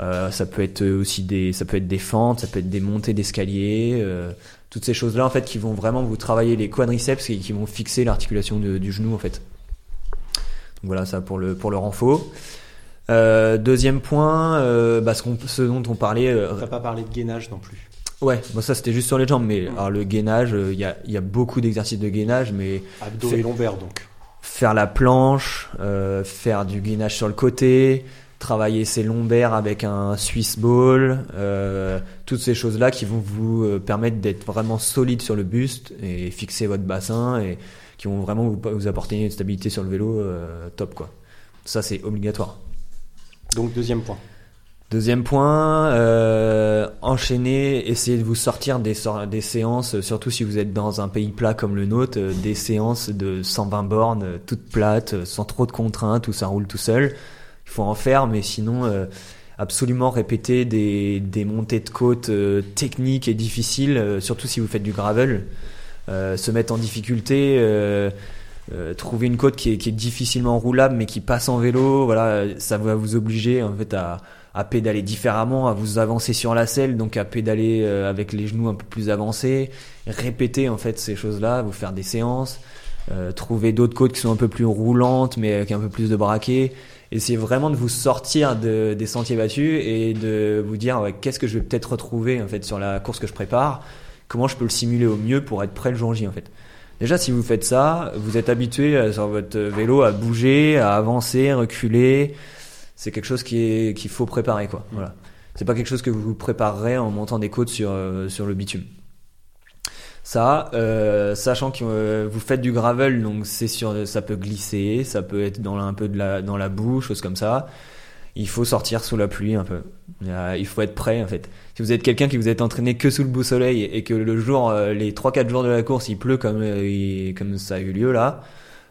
Euh, ça peut être aussi des, ça peut être des fentes, ça peut être des montées d'escalier, euh, toutes ces choses-là en fait qui vont vraiment vous travailler les quadriceps et qui vont fixer l'articulation du genou en fait. Donc voilà ça pour le pour le renfort. Euh, deuxième point, euh, bah, ce, qu'on- ce dont on parlait, euh, va pas parler de gainage non plus. ouais, bon ça c'était juste sur les jambes, mais alors le gainage, euh, il y a il y a beaucoup d'exercices de gainage, mais Abdos Fait- et lombaires donc. faire la planche, euh, faire du gainage sur le côté, travailler ses lombaires avec un Swiss ball, toutes ces choses-là qui vont vous permettre d'être vraiment solide sur le buste et fixer votre bassin et qui vont vraiment vous, vous apporter une stabilité sur le vélo top quoi. Ça c'est obligatoire. Donc deuxième point. Deuxième point, euh, enchaîner, essayer de vous sortir des, séances, surtout si vous êtes dans un pays plat comme le nôtre, euh, des séances de 120 bornes, euh, toutes plates, sans trop de contraintes, où ça roule tout seul. Il faut en faire, mais sinon, absolument répéter des, des montées de côte techniques et difficiles, surtout si vous faites du gravel. Se mettre en difficulté, euh, trouver une côte qui est, qui est difficilement roulable mais qui passe en vélo, voilà, ça va vous obliger en fait à, à pédaler différemment, à vous avancer sur la selle, donc à pédaler euh, avec les genoux un peu plus avancés, répéter en fait ces choses-là, vous faire des séances, euh, trouver d'autres côtes qui sont un peu plus roulantes mais avec un peu plus de braquet, essayer vraiment de vous sortir de, des sentiers battus et de vous dire ouais, qu'est-ce que je vais peut-être retrouver en fait sur la course que je prépare, comment je peux le simuler au mieux pour être prêt le jour J en fait. Déjà, si vous faites ça, vous êtes habitué euh, sur votre vélo à bouger, à avancer, reculer. C'est quelque chose qu'il faut préparer, quoi. Voilà. C'est pas quelque chose que vous préparerez en montant des côtes sur euh, sur le bitume. Ça, euh, sachant que vous faites du gravel, donc c'est ça peut glisser, ça peut être dans la- un peu de la dans la boue, choses comme ça. Il faut sortir sous la pluie un peu. Euh, Il faut être prêt en fait. Si vous êtes quelqu'un qui vous êtes entraîné que sous le beau soleil et que le jour, euh, les 3-4 jours de la course, il pleut comme, euh, comme ça a eu lieu là,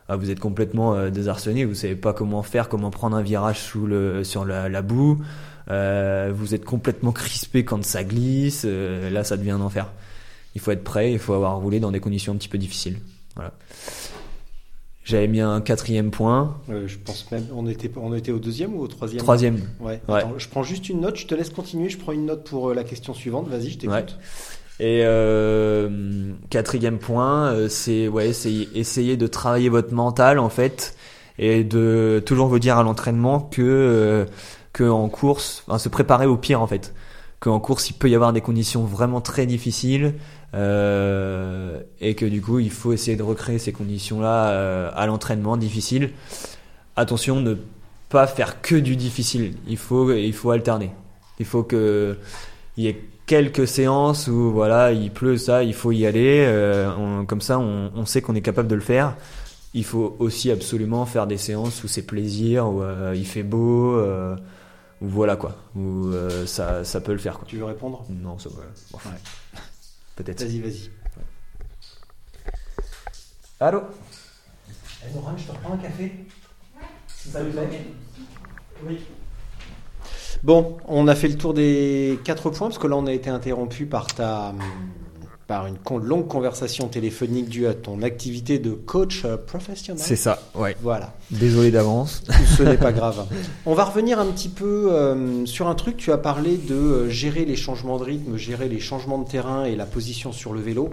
vous êtes complètement désarçonné, vous savez pas comment faire, comment prendre un virage sous le, sur la, la boue, euh, vous êtes complètement crispé quand ça glisse, là ça devient un enfer. Il faut être prêt, il faut avoir roulé dans des conditions un petit peu difficiles. Voilà. J'avais mis un quatrième point, Euh, je pense même. On était, on était au deuxième ou au troisième troisième. Ouais. Ouais. Attends, je prends juste une note. Je te laisse continuer. Je prends une note pour euh, la question suivante. Vas-y, je t'écoute. Ouais. Et euh, quatrième point, euh, c'est ouais, essayer de travailler votre mental en fait et de toujours vous dire à l'entraînement que euh, que en course, enfin, se préparer au pire en fait. Qu'en course, il peut y avoir des conditions vraiment très difficiles euh, et que du coup, il faut essayer de recréer ces conditions-là euh, à l'entraînement difficile. Attention, ne pas faire que du difficile. Il faut il faut alterner. Il faut que il y ait quelques séances où voilà il pleut ça il faut y aller euh, on- comme ça on, on sait qu'on est capable de le faire il faut aussi absolument faire des séances où c'est plaisir où il fait beau voilà quoi. Où euh, ça, ça peut le faire quoi. Tu veux répondre? Non, ça va. Bon, Ouais. Peut-être. Vas-y, vas-y. Allô Nora, je te reprends un café Ça vous plaît Oui. Bon, on a fait le tour des quatre points parce que là on a été interrompu par ta par une longue conversation téléphonique due à ton activité de coach euh, professionnel. C'est ça, ouais. Voilà. Désolé d'avance. Ce n'est pas grave. On va revenir un petit peu euh, sur un truc. Tu as parlé de euh, gérer les changements de rythme, gérer les changements de terrain et la position sur le vélo.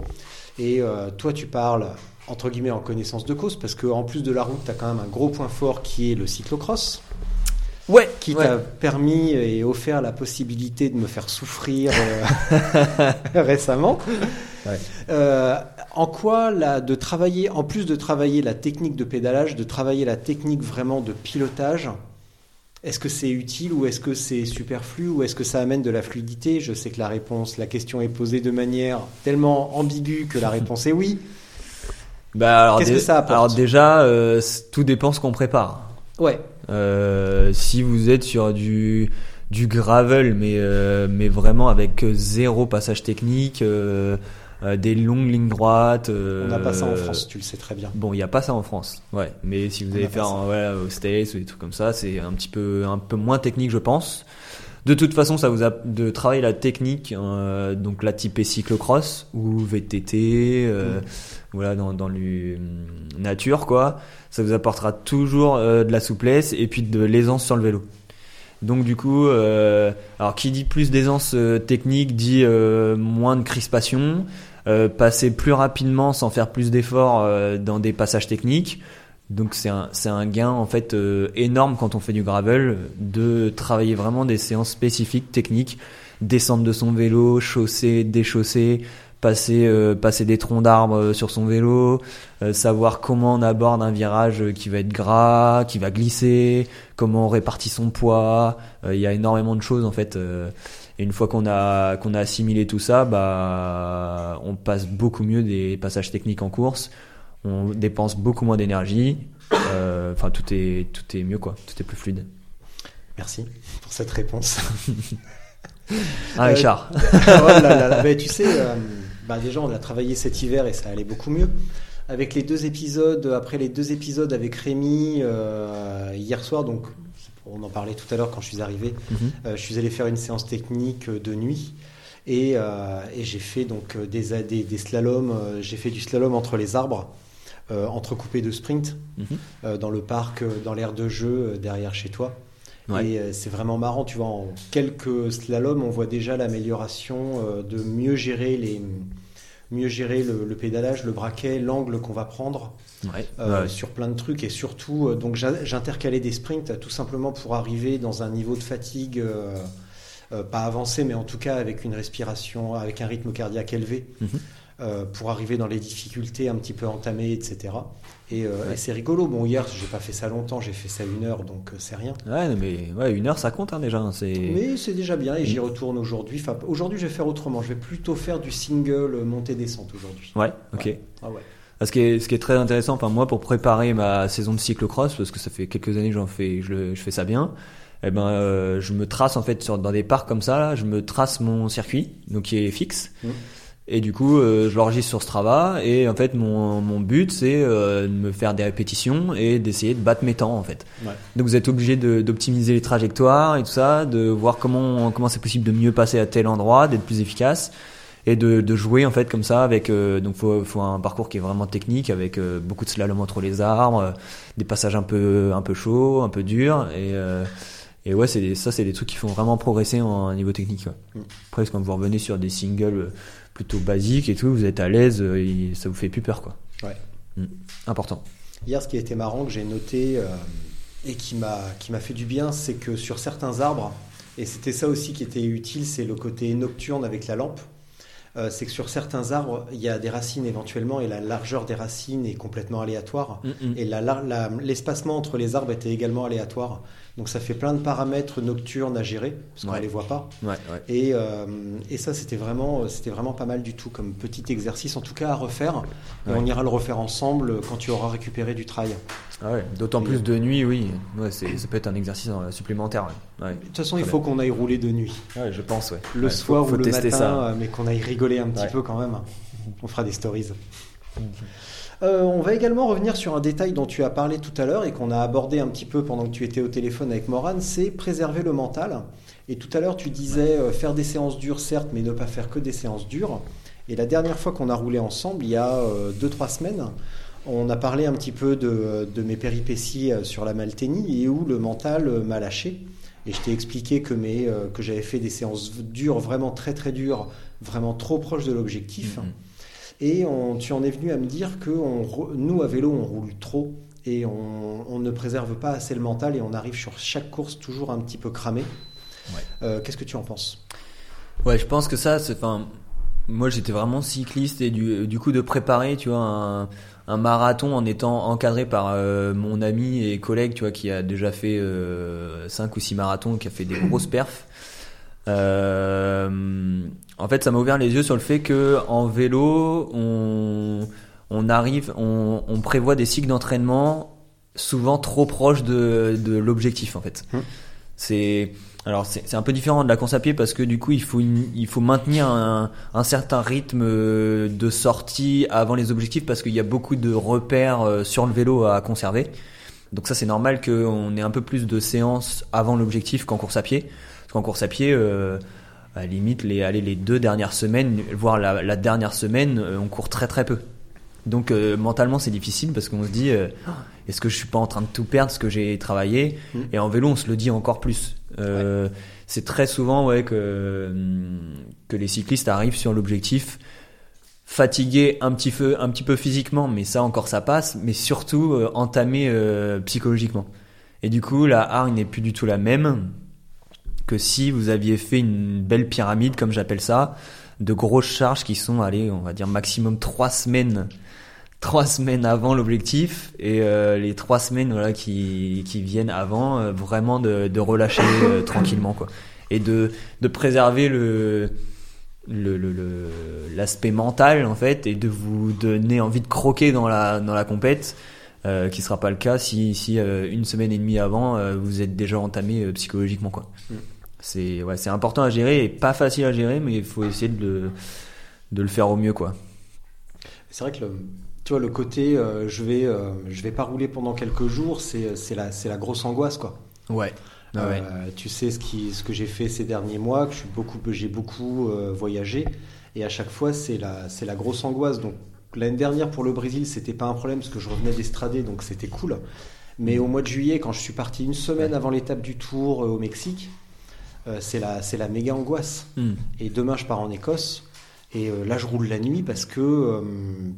Et euh, toi, tu parles entre guillemets en connaissance de cause parce qu'en plus de la route, tu as quand même un gros point fort qui est le cyclocross Ouais, qui ouais. t'a permis et offert la possibilité de me faire souffrir euh, récemment. Ouais. Euh, en quoi là, de travailler, en plus de travailler la technique de pédalage, de travailler la technique vraiment de pilotage, est-ce que c'est utile ou est-ce que c'est superflu ou est-ce que ça amène de la fluidité? Je sais que la réponse, la question est posée de manière tellement ambiguë que la réponse est oui. Bah, alors, Qu'est-ce que ça apporte? Alors déjà, euh, tout dépend ce qu'on prépare. Ouais, si vous êtes sur du du gravel, mais euh, mais vraiment avec euh, zéro passage technique, euh, euh, des longues lignes droites. on n'a pas ça en euh, France, tu le sais très bien. Bon, il n'y a pas ça en France, ouais. Mais si vous On allez faire en, voilà, aux States ou des trucs comme ça, c'est un petit peu un peu moins technique, je pense. De toute façon, ça vous a de travailler la technique, euh, donc la typée cyclocross ou VTT, euh, voilà, dans dans le nature quoi. Ça vous apportera toujours euh, de la souplesse et puis de l'aisance sur le vélo. Donc du coup, euh, alors qui dit plus d'aisance euh, technique dit moins de crispation, passer plus rapidement sans faire plus d'efforts dans des passages techniques. Donc c'est un, un gain en fait euh, énorme quand on fait du gravel de travailler vraiment des séances spécifiques techniques, descendre de son vélo, chausser, déchausser, passer euh, passer des troncs d'arbres euh, sur son vélo, euh, savoir comment on aborde un virage qui va être gras, qui va glisser, comment on répartit son poids. Euh, Il y a énormément de choses en fait. euh, et une fois qu'on a qu'on a assimilé tout ça, bah on passe beaucoup mieux des passages techniques en course. On dépense beaucoup moins d'énergie. Euh, Enfin tout est tout est mieux quoi. Tout est plus fluide. Merci pour cette réponse. Ah Euh, Richard. oh là là tu sais, euh, bah déjà on a travaillé cet hiver et ça allait beaucoup mieux. Avec les deux épisodes, après les deux épisodes avec Rémi euh, hier soir, donc on en parlait tout à l'heure quand je suis arrivé, Mhm. euh, je suis allé faire une séance technique de nuit et, euh, et j'ai fait donc des, des, des slaloms, j'ai fait du slalom entre les arbres, entrecoupé de sprint Mhm. euh, dans le parc, euh, dans l'aire de jeu euh, derrière chez toi. Ouais. Et euh, c'est vraiment marrant, tu vois, en quelques slaloms, on voit déjà l'amélioration euh, de mieux gérer les mieux gérer le, le pédalage, le braquet, l'angle qu'on va prendre Ouais. euh, Ouais. sur plein de trucs et surtout euh, donc j'in- j'intercalais des sprints euh, tout simplement pour arriver dans un niveau de fatigue euh, euh, pas avancé mais en tout cas avec une respiration avec un rythme cardiaque élevé Mhm. Euh, pour arriver dans les difficultés un petit peu entamées etc et, euh, Ouais. et c'est rigolo bon hier j'ai pas fait ça longtemps j'ai fait ça une heure donc euh, c'est rien Ouais, mais ouais, une heure ça compte hein, déjà. hein, mais c'est déjà bien et j'y retourne aujourd'hui enfin aujourd'hui je vais faire autrement je vais plutôt faire du single euh, montée descente aujourd'hui ouais, ok. Ouais. ah ouais Ah, Ce qui, est, ce qui est très intéressant, enfin moi pour préparer ma saison de cyclocross, parce que ça fait quelques années que j'en fais, je, fais ça bien. Eh ben, euh, je me trace en fait sur, dans des parcs comme ça, là, je me trace mon circuit, donc qui est fixe. Mhm. Et du coup, euh, je l'enregistre sur Strava. Et en fait, mon, mon but, c'est euh, de me faire des répétitions et d'essayer de battre mes temps en fait. Ouais. Donc vous êtes obligé d'optimiser les trajectoires et tout ça, de voir comment comment c'est possible de mieux passer à tel endroit, d'être plus efficace et de, de jouer en fait comme ça avec euh, donc faut faut un parcours qui est vraiment technique avec euh, beaucoup de slalom entre les arbres, euh, des passages un peu un peu chauds, un peu durs et et ouais c'est ça c'est des trucs qui font vraiment progresser en niveau technique. Mm. Après quand vous revenez sur des singles plutôt basiques et tout, vous êtes à l'aise, euh, et ça vous fait plus peur quoi. Ouais. Mm. Important. Hier, ce qui a été marrant, que j'ai noté euh, et qui m'a qui m'a fait du bien, c'est que sur certains arbres, et c'était ça aussi qui était utile, c'est le côté nocturne avec la lampe. euh, c'est que sur certains arbres, il y a des racines éventuellement, et la largeur des racines est complètement aléatoire. Mm, mm. Et la- la- la- l'espacement entre les arbres était également aléatoire. Donc ça fait plein de paramètres nocturnes à gérer, parce qu'on Ouais. ne les voit pas. Ouais, ouais. Et, euh, et ça, c'était vraiment, c'était vraiment pas mal du tout comme petit exercice, en tout cas à refaire. On ira le refaire ensemble quand tu auras récupéré du trail. Ah. D'autant plus de nuit, oui. Ouais, c'est, ça peut être un exercice euh, supplémentaire. De toute façon, il faut qu'on aille rouler de nuit. Je pense. Le soir faut, faut ou le tester matin, ça. euh, mais qu'on aille rigoler un petit peu quand même. On fera des stories. Euh, on va également revenir sur un détail dont tu as parlé tout à l'heure et qu'on a abordé un petit peu pendant que tu étais au téléphone avec Morane, c'est préserver le mental. Et tout à l'heure, tu disais euh, faire des séances dures, certes, mais ne pas faire que des séances dures. Et la dernière fois qu'on a roulé ensemble, il y a 2-3 semaines, on a parlé un petit peu de, mes péripéties euh, sur la Malténie et où le mental euh, m'a lâché. Et je t'ai expliqué que, euh, j'avais fait des séances dures, vraiment très très dures, vraiment trop proches de l'objectif. Mhm. Et on- tu en es venu à me dire que on nous, à vélo, on roule trop et on, on ne préserve pas assez le mental et on arrive sur chaque course toujours un petit peu cramé. Ouais. Euh, Qu'est-ce que tu en penses? Ouais, je pense que ça, c'est, enfin, moi j'étais vraiment cycliste et du, du coup de préparer, tu vois, un, un marathon en étant encadré par euh, mon ami et collègue, tu vois, qui a déjà fait 5 ou 6 marathons, qui a fait des grosses perfs. Euh, en fait, ça m'a ouvert les yeux sur le fait que en vélo, on, on arrive, on, on prévoit des cycles d'entraînement souvent trop proches de, de l'objectif, en fait. Hum. C'est alors c'est un peu différent de la course à pied parce que du coup il faut une- il faut maintenir un, un certain rythme euh, de sortie avant les objectifs parce qu'il y a beaucoup de repères euh, sur le vélo à conserver. Donc ça c'est normal qu'on ait un peu plus de séances avant l'objectif qu'en course à pied. Parce qu'en course à pied, euh, à la limite les allez, les deux dernières semaines, voire la, la dernière semaine, euh, on court très très peu. Donc euh, mentalement c'est difficile parce qu'on se dit euh, est-ce que je suis pas en train de tout perdre ce que j'ai travaillé Mm. et en vélo on se le dit encore plus. Euh, C'est très souvent ouais que hum, que les cyclistes arrivent sur l'objectif fatigués un petit peu un petit peu physiquement mais ça encore ça passe mais surtout euh, entamés euh, psychologiquement. Et du coup la hargne n'est plus du tout la même que si vous aviez fait une belle pyramide comme j'appelle ça de grosses charges qui sont allez on va dire maximum trois semaines trois semaines avant l'objectif et euh, les trois semaines voilà qui, qui viennent avant euh, vraiment de, de relâcher euh, tranquillement quoi et de, de préserver le le- le- le- l'aspect mental en fait et de vous donner envie de croquer dans la dans la compète euh, qui sera pas le cas si si euh, une semaine et demie avant euh, vous êtes déjà entamé psychologiquement quoi Mm. C'est ouais c'est important à gérer et pas facile à gérer mais il faut essayer de le de le faire au mieux quoi C'est vrai que le, tu vois, le côté euh, je vais euh, je vais pas rouler pendant quelques jours, c'est c'est la, c'est la grosse angoisse quoi. ouais Euh, tu sais ce, qui, ce que j'ai fait ces derniers mois, que beaucoup, j'ai beaucoup euh, voyagé, et à chaque fois c'est la, la grosse angoisse. Donc l'année dernière pour le Brésil, c'était pas un problème parce que je revenais d'Estrade, donc c'était cool. Mais au mois de juillet, quand je suis parti une semaine avant l'étape du Tour euh, au Mexique, euh, c'est la, c'est la méga angoisse. Mm. Et demain, je pars en Écosse. Et euh, là, je roule la nuit parce que, euh,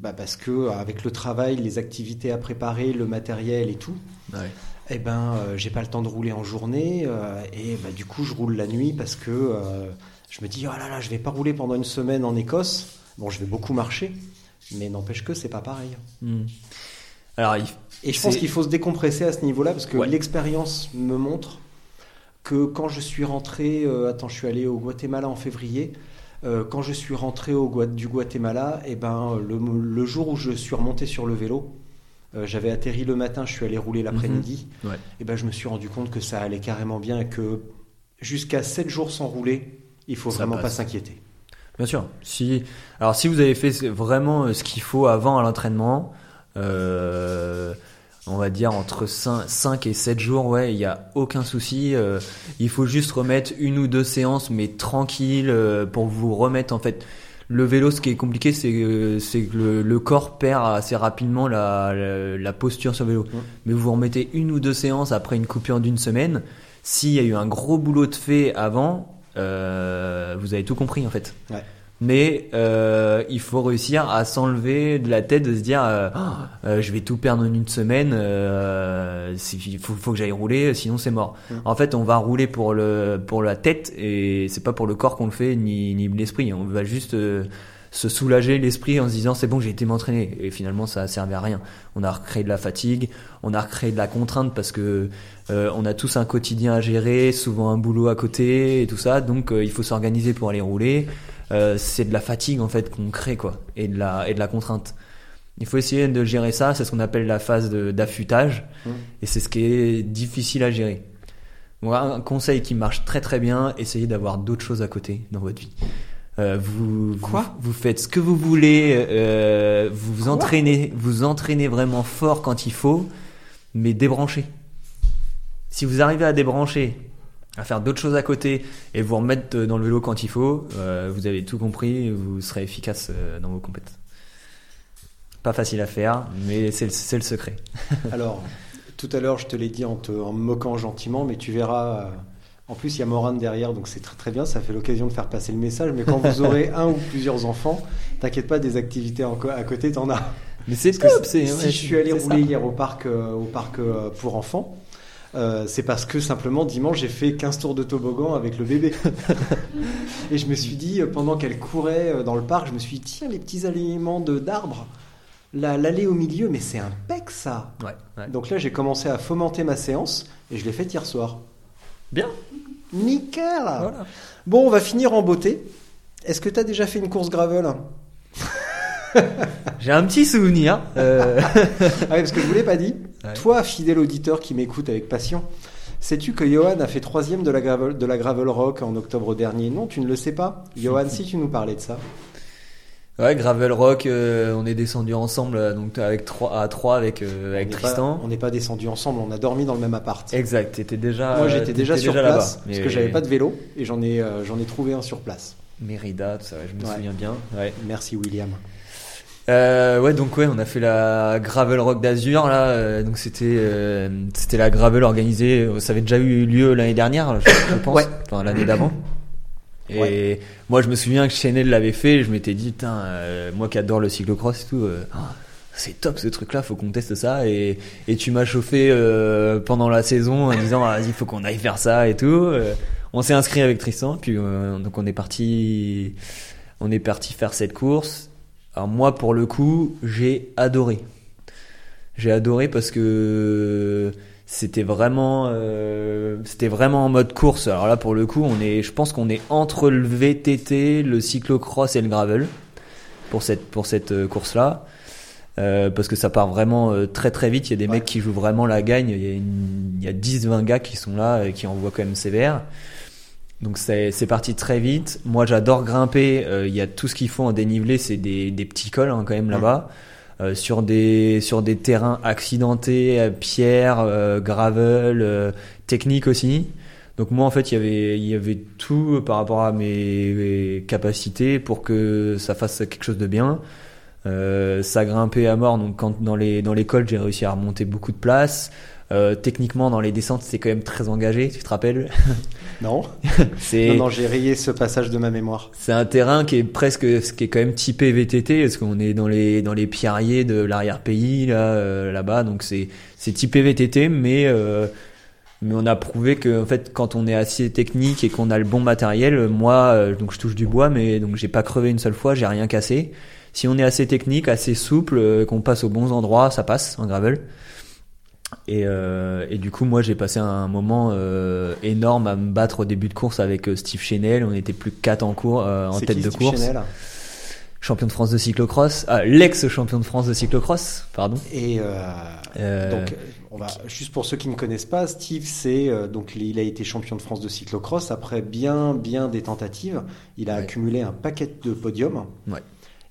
bah, parce que euh, avec le travail, les activités à préparer, le matériel et tout, Ouais. eh ben, euh, j'ai pas le temps de rouler en journée. euh, et bah, du coup, je roule la nuit parce que euh, je me dis, oh là là, je vais pas rouler pendant une semaine en Écosse. Bon, je vais beaucoup marcher, mais n'empêche que c'est pas pareil. Mm. Alors, il- Et je pense qu'il faut se décompresser à ce niveau-là parce que Ouais. l'expérience me montre que quand je suis rentré, euh, attends, je suis allé au Guatemala en février. euh, quand je suis rentré au du Guatemala, et ben le, le jour où je suis remonté sur le vélo, euh, j'avais atterri le matin, je suis allé rouler l'après-midi. Mhm. Ouais. Et ben je me suis rendu compte que ça allait carrément bien et que jusqu'à 7 jours sans rouler, il faut Ça vraiment pas s'inquiéter. Bien sûr. Si, alors si vous avez fait vraiment ce qu'il faut avant à l'entraînement, euh, on va dire entre 5, et 7 jours, ouais, il n'y a aucun souci. euh, il faut juste remettre une ou deux séances, mais tranquille, euh, pour vous remettre en fait. Le vélo, ce qui est compliqué, c'est que, c'est que le, le corps perd assez rapidement la, la, la posture sur le vélo. Mais vous remettez une ou deux séances après une coupure d'une semaine. S'il y a eu un gros boulot de fait avant, euh, vous avez tout compris en fait. Ouais. Mais euh, il faut réussir à s'enlever de la tête de se dire euh, Oh, euh, je vais tout perdre en une semaine, euh, il faut, faut que j'aille rouler, sinon c'est mort. Mm. En fait, on va rouler pour le pour la tête et c'est pas pour le corps qu'on le fait ni ni l'esprit. On va juste euh, se soulager l'esprit en se disant c'est bon j'ai été m'entraîner. Et finalement ça a servi à rien. On a recréé de la fatigue on a recréé de la contrainte parce que euh, on a tous un quotidien à gérer souvent un boulot à côté et tout ça. Donc euh, il faut s'organiser pour aller rouler. Euh, c'est de la fatigue en fait qu'on crée quoi. Et de la et de la contrainte. Il faut essayer de gérer ça. C'est ce qu'on appelle la phase d'affûtage. Et c'est ce qui est difficile à gérer. Moi, un conseil qui marche très très bien, essayez d'avoir d'autres choses à côté dans votre vie. Euh, vous, Quoi? vous, vous faites ce que vous voulez, euh, vous vous entraînez, vous entraînez vraiment fort quand il faut, mais débranchez. Si vous arrivez à débrancher, à faire d'autres choses à côté et vous remettre dans le vélo quand il faut, euh, vous avez tout compris, vous serez efficace euh, dans vos compétences. Pas facile à faire, mais c'est le, c'est le secret. Alors, tout à l'heure, je te l'ai dit en, te, en me moquant gentiment, mais tu verras. En plus, il y a Morane derrière, donc c'est très très bien. Ça fait l'occasion de faire passer le message. Mais quand vous aurez un ou plusieurs enfants, t'inquiète pas, des activités à côté, t'en as. Mais c'est que top, c'est si je suis allé ça. rouler hier au parc, euh, au parc euh, pour enfants, euh, c'est parce que simplement dimanche j'ai fait 15 tours de toboggan avec le bébé. Et je me suis dit, pendant qu'elle courait dans le parc, je me suis dit, tiens, les petits aliments de d'arbres, la- l'allée au milieu, mais c'est un pec ça. Ouais, ouais. Donc là, j'ai commencé à fomenter ma séance et je l'ai faite hier soir. Bien. Nickel Voilà. Bon, on va finir en beauté. Est-ce que tu as déjà fait une course gravel J'ai un petit souvenir. euh, Ah oui, parce que je vous l'ai pas dit. Ouais. Toi, fidèle auditeur qui m'écoute avec passion, sais-tu que Johan a fait troisième de la, gravel, de la Gravel Rock en octobre dernier? Non, tu ne le sais pas Johan, si tu nous parlais de ça. Ouais, Gravel Rock, euh, on est descendu ensemble, euh, donc avec trois, à 3 avec, euh, avec On Tristan. pas- on n'est pas descendu ensemble, on a dormi dans le même appart. Exact, t'étais déjà. Moi, j'étais déjà sur place parce que j'avais pas de vélo et j'en ai, euh, j'en ai trouvé un sur place. Mérida, tout ça, je me Ouais. souviens bien. Ouais. Merci William. Ouais, donc ouais, on a fait la Gravel Rock d'Azur là. donc c'était c'était la Gravel organisée. Ça avait déjà eu lieu l'année dernière, je, je pense. Ouais. Enfin l'année d'avant. Et moi, je me souviens que Chanel l'avait fait. Je m'étais dit, euh, moi qui adore le cyclocross et tout, euh, ah, c'est top ce truc-là. Faut qu'on teste ça. Et et tu m'as chauffé euh, pendant la saison en disant, ah, vas-y, faut qu'on aille faire ça et tout. Euh, on s'est inscrit avec Tristan. Puis euh, donc on est parti, on est parti faire cette course. Alors moi, pour le coup, j'ai adoré. J'ai adoré parce que c'était vraiment, euh, c'était vraiment en mode course. Alors là, pour le coup, on est, je pense qu'on est entre le VTT, le cyclocross et le gravel pour cette pour cette euh, course-là. Euh, parce que ça part vraiment euh, très très vite. Il y a des mecs qui jouent vraiment la gagne. Il y a, une- il y a 10-20 gars qui sont là et qui envoient quand même sévère. Donc c'est c'est parti très vite. Moi j'adore grimper. Euh, Il y a tout ce qu'il faut en dénivelé, c'est des, des petits cols hein, quand même là-bas. Euh, sur des sur des terrains accidentés, euh, pierre, euh, gravel, euh, technique aussi. Donc moi en fait il y avait il y avait tout par rapport à mes, capacités pour que ça fasse quelque chose de bien. Euh, ça grimpait à mort donc quand dans les dans les cols j'ai réussi à remonter beaucoup de place. Euh, techniquement dans les descentes c'était quand même très engagé, tu te rappelles? Non C'est Non, non, j'ai rayé ce passage de ma mémoire. c'est un terrain qui est presque, qui est quand même typé VTT, parce qu'on est dans les dans les pierriers de l'arrière-pays là euh, là-bas, donc c'est c'est typé VTT, mais euh, mais on a prouvé que en fait quand on est assez technique et qu'on a le bon matériel, moi euh, donc je touche du bois, mais donc j'ai pas crevé une seule fois, j'ai rien cassé. Si on est assez technique, assez souple, euh, qu'on passe aux bons endroits, ça passe en gravel. Et, euh, et du coup, moi, j'ai passé un moment euh, énorme à me battre au début de course avec euh, Steve Chenel. On était plus que quatre en cours, euh, en tête qui, de Steve course. Chenel? Champion de France de cyclocross, ah, l'ex-champion de France de cyclocross, pardon. Et donc, on va juste pour ceux qui ne connaissent pas, Steve, c'est donc il a été champion de France de cyclocross après bien bien des tentatives. Il a Ouais. accumulé un paquet de podiums. Ouais.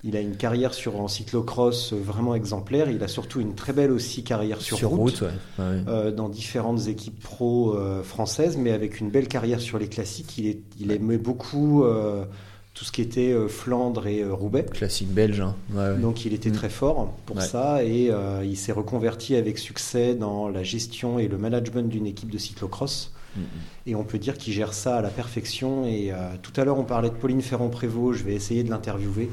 Il a une carrière sur en cyclocross euh, vraiment exemplaire. Il a surtout une très belle aussi carrière sur, route. ouais. Ouais, ouais. euh, dans différentes équipes pro euh, françaises, mais avec une belle carrière sur les classiques. Il, est, il aimait beaucoup euh, tout ce qui était Flandre et Roubaix. Classique belge. Hein. Ouais. Donc il était Mm. très fort pour ça et il s'est reconverti avec succès dans la gestion et le management d'une équipe de cyclocross. Mm, Et on peut dire qu'il gère ça à la perfection. Et euh, tout à l'heure, on parlait de Pauline Ferrand-Prévot. Je vais essayer de l'interviewer.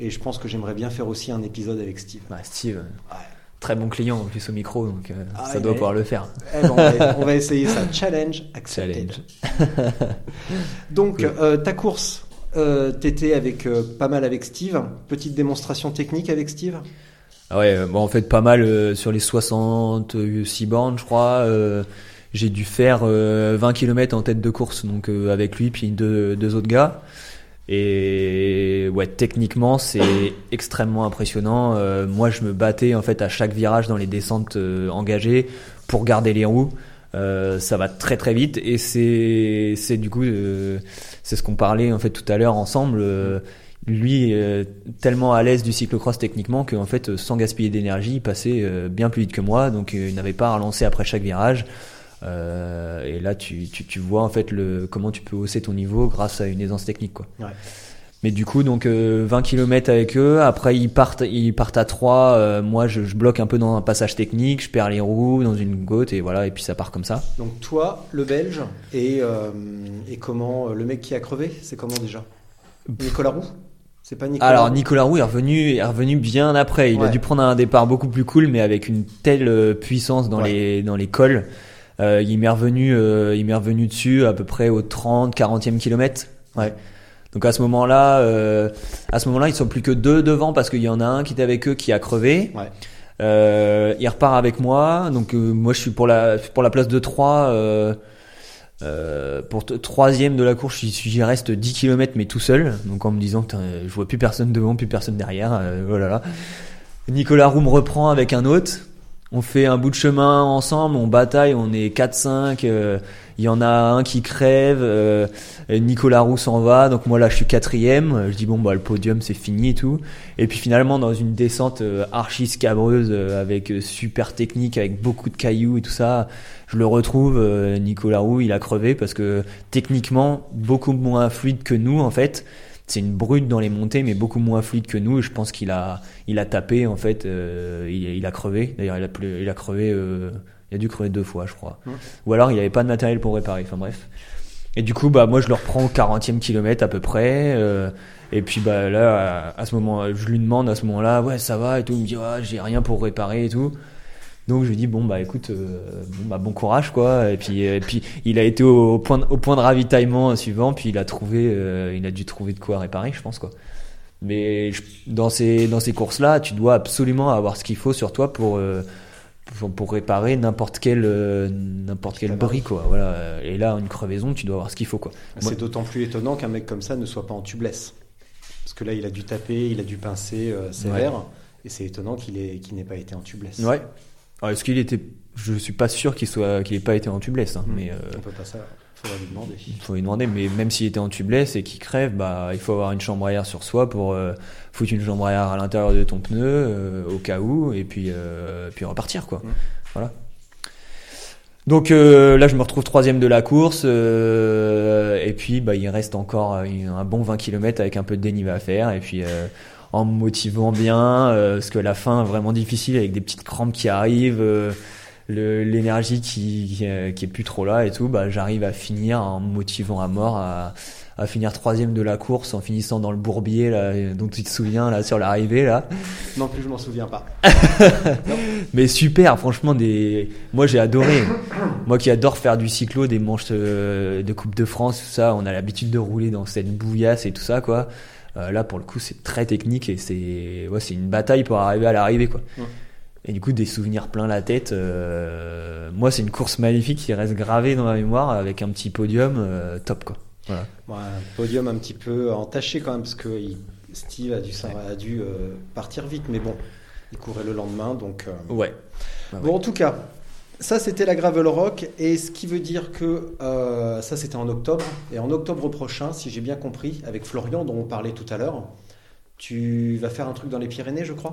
Et je pense que j'aimerais bien faire aussi un épisode avec Steve. Steve, euh, très bon client en plus au micro, donc euh, Ah, ça doit est- pouvoir le faire. Eh ben, on, va, on va essayer ça. Challenge accepted. Challenge. Donc, euh, ta course, Euh, T'étais avec pas mal avec Steve. Petite démonstration technique avec Steve? Ah ouais, bon, en fait, pas mal sur les 66 bornes, je crois. j'ai dû faire euh, 20 km en tête de course, donc avec lui puis deux, deux autres gars. Et ouais, techniquement, c'est extrêmement impressionnant. Euh, moi, je me battais en fait à chaque virage dans les descentes euh, engagées pour garder les roues. Euh, ça va très très vite et c'est c'est du coup euh, c'est ce qu'on parlait en fait tout à l'heure ensemble. Euh, lui tellement à l'aise du cyclocross techniquement qu'en fait euh, sans gaspiller d'énergie il passait bien plus vite que moi donc il n'avait pas à relancer après chaque virage Euh, et là tu, tu, tu vois en fait le comment tu peux hausser ton niveau grâce à une aisance technique quoi. Ouais. mais du coup donc euh, 20 km avec eux. Après ils partent ils partent à 3 moi je, je bloque un peu dans un passage technique je perds les roues dans une côte et voilà et puis ça part comme ça. Donc toi, le Belge, et, euh, et comment euh, le mec qui a crevé, c'est comment déjà? Nicolas Roux? C'est pas Nicolas? Alors Nicolas Roux est revenu, est revenu bien après. Il a dû prendre un départ beaucoup plus cool, mais avec une telle euh, puissance dans Ouais. les dans les cols. Euh, il m'est revenu, euh, il m'est revenu dessus à peu près au 30, 40e kilomètre. Ouais. Donc à ce moment-là, euh, à ce moment-là, ils sont plus que deux devant parce qu'il y en a un qui était avec eux qui a crevé. Ouais. Euh, il repart avec moi, donc euh, moi je suis pour la pour la place de 3 euh, euh, pour troisième de la course, j'y reste 10 km mais tout seul, donc en me disant je vois plus personne devant, plus personne derrière, euh, oh. Nicolas Roux me reprend avec un autre. On fait un bout de chemin ensemble, on bataille, on est 4-5. euh, Il y en a un qui crève, euh, Nicolas Roux s'en va, donc moi là je suis quatrième. euh, Je dis bon bah le podium c'est fini et tout. Et puis finalement dans une descente euh, archi scabreuse euh, avec euh, super technique, avec beaucoup de cailloux et tout ça, je le retrouve. euh, Nicolas Roux il a crevé parce que techniquement beaucoup moins fluide que nous en fait. C'est une brute dans les montées, mais beaucoup moins fluide que nous. Et je pense qu'il a, il a tapé en fait. euh, il, il a crevé. D'ailleurs, il a, plus- il a crevé. euh, il a dû crever deux fois, je crois. Ou alors, il avait pas de matériel pour réparer. Enfin bref. Et du coup, bah moi, je le reprends au 40e kilomètre à peu près. euh, et puis bah là, à, à ce moment, je lui demande à ce moment-là, ouais, ça va et tout? Il me dit, ouais, j'ai rien pour réparer et tout. Donc je lui dis bon bah écoute euh, bon bah bon courage quoi. Et puis et puis il a été au, au point de, au point de ravitaillement suivant puis il a trouvé euh, il a dû trouver de quoi réparer je pense quoi. Mais je- dans ces dans ces courses là tu dois absolument avoir ce qu'il faut sur toi pour euh, pour, pour réparer n'importe quel n'importe quel bris quoi. Voilà. Et là une crevaison tu dois avoir ce qu'il faut quoi. C'est Moi- d'autant plus étonnant qu'un mec comme ça ne soit pas en tubeless. Parce que là, il a dû taper, il a dû pincer sévère. Et c'est étonnant qu'il ait- qu'il n'ait pas été en tubeless. ouais Alors, est-ce qu'il était je suis pas sûr qu'il soit qu'il ait pas été en tubeless hein, Mm. mais euh, On peut pas ça. Faudra lui demander. Il faut lui demander, mais même s'il était en tubeless et qu'il crève, bah, il faut avoir une chambre à air sur soi pour euh, foutre une chambre à air à l'intérieur de ton pneu euh, au cas où, et puis, euh, puis repartir, quoi. Ouais. Voilà. Donc euh, là, je me retrouve troisième de la course, euh, et puis bah, il reste encore euh, un bon 20 km avec un peu de dénivelé à faire, et puis euh, en me motivant bien, euh, parce que la fin est vraiment difficile avec des petites crampes qui arrivent. euh, l'énergie qui, qui, euh, qui est plus trop là et tout, bah, j'arrive à finir en me motivant à mort à, à finir troisième de la course en finissant dans le bourbier là, dont tu te souviens là sur l'arrivée là. Non plus, je m'en souviens pas. Mais super, franchement des, moi j'ai adoré. Moi qui adore faire du cyclo, des manches euh, de Coupe de France, tout ça, on a l'habitude de rouler dans cette bouillasse et tout ça quoi. Euh, là pour le coup c'est très technique et c'est, ouais, c'est une bataille pour arriver à l'arrivée quoi. Ouais. Et du coup, des souvenirs plein la tête. euh, moi, c'est une course magnifique qui reste gravée dans ma mémoire avec un petit podium euh, top, quoi. Voilà. Un podium un petit peu entaché quand même, parce que Steve a dû, ça a dû euh, partir vite. Mais bon, il courait le lendemain. Donc, euh, Ouais. Bon, en tout cas, ça c'était la Gravel Rock, et ce qui veut dire que euh, ça c'était en octobre, et en octobre prochain, si j'ai bien compris, avec Florian dont on parlait tout à l'heure, tu vas faire un truc dans les Pyrénées, je crois,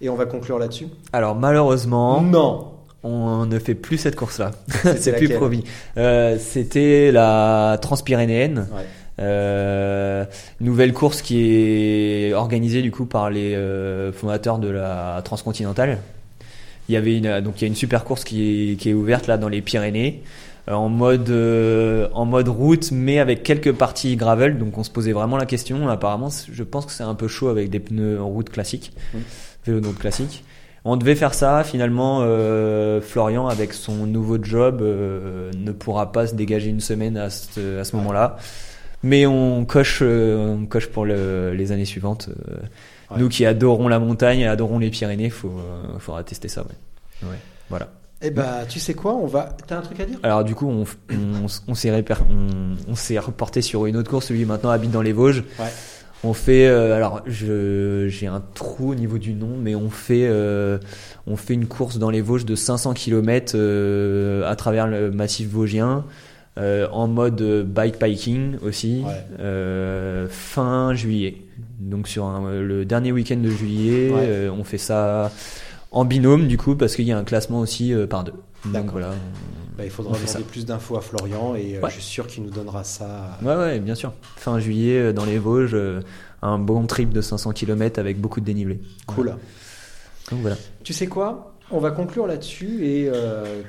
et on va conclure là-dessus? Alors, malheureusement, Non on ne fait plus cette course-là. C'est plus promis. Euh, C'était la Transpyrénéenne. Ouais. Euh, nouvelle course qui est organisée du coup par les euh, fondateurs de la Transcontinentale. Il y avait une, donc il y a une super course qui est, qui est ouverte là dans les Pyrénées euh, en mode euh, en mode route mais avec quelques parties gravel. Donc on se posait vraiment la question. Apparemment je pense que c'est un peu chaud avec des pneus en route classiques Mm. vélo donc classique. On devait faire ça. Finalement euh, Florian avec son nouveau job euh, ne pourra pas se dégager une semaine à ce, à ce moment-là. Mais on coche, euh, on coche pour le- les années suivantes. Euh, Ouais. Nous qui adorons la montagne et adorons les Pyrénées, faut, euh, faudra tester ça. Ouais. Ouais, voilà. Eh bah, tu sais quoi, on va. T'as un truc à dire? Alors du coup, on, s'est réper- on, on s'est reporté sur une autre course. Lui maintenant habite dans les Vosges. Ouais. On fait, euh, alors j'ai un trou au niveau du nom, mais on fait, euh, on fait une course dans les Vosges de 500 km à travers le massif vosgien, euh, en mode euh, bikepiking aussi, Ouais. euh, fin juillet. Donc sur un- le dernier week-end de juillet, Ouais. euh, on fait ça en binôme du coup parce qu'il y a un classement aussi euh, par deux. Donc D'accord. voilà. Bah, il faudra demander plus d'infos à Florian et euh, Ouais. je suis sûr qu'il nous donnera ça. Ouais, ouais, bien sûr. Fin juillet, euh, dans les Vosges, euh, un bon trip de 500 km avec beaucoup de dénivelé. Cool. Donc voilà. Tu sais quoi? On va conclure là-dessus et euh,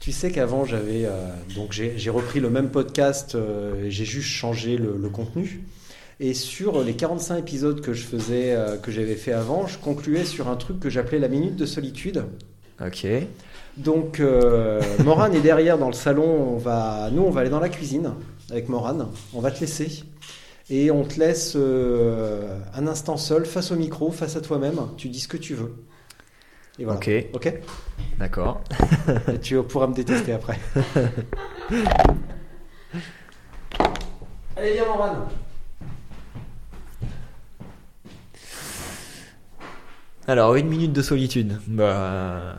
tu sais qu'avant j'avais euh, donc j'ai repris le même podcast, euh, j'ai juste changé le, le contenu. Et sur les 45 épisodes que je faisais, euh, que j'avais fait avant, je concluais sur un truc que j'appelais la minute de solitude. Ok. Donc euh, Morane est derrière dans le salon. On va, nous on va aller dans la cuisine avec Morane. On va te laisser et on te laisse euh, un instant seul face au micro, face à toi-même. Tu dis ce que tu veux. Et voilà. Ok. Ok. D'accord. Et tu pourras me détester après. Allez, viens, Morane. Alors, une minute de solitude. Bah,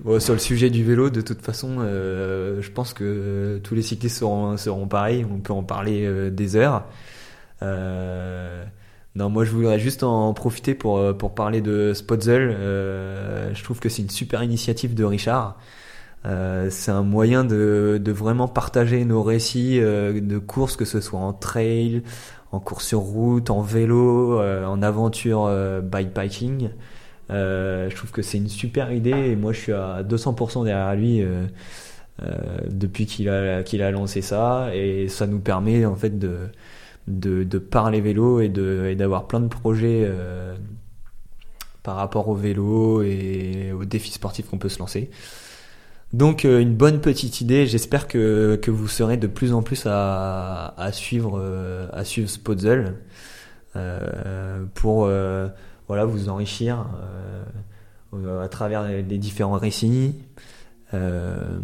bon, sur le sujet du vélo, de toute façon, euh, je pense que tous les cyclistes seront, seront pareils. On peut en parler euh, des heures. Euh, non, moi, je voudrais juste en profiter pour, pour parler de Spotzel. Je trouve que c'est une super initiative de Richard. C'est un moyen de, de vraiment partager nos récits de courses, que ce soit en trail, en course sur route, en vélo, en aventure bikepiking. Euh, je trouve que c'est une super idée et moi je suis à 200% derrière lui euh, euh, depuis qu'il a, qu'il a lancé ça et ça nous permet en fait de, de, de parler vélo et de et d'avoir plein de projets euh, par rapport au vélo et aux défis sportifs qu'on peut se lancer. Donc euh, une bonne petite idée, j'espère que, que vous serez de plus en plus à, à suivre euh, à suivre euh, pour euh, voilà vous enrichir euh, à travers les différents récits euh,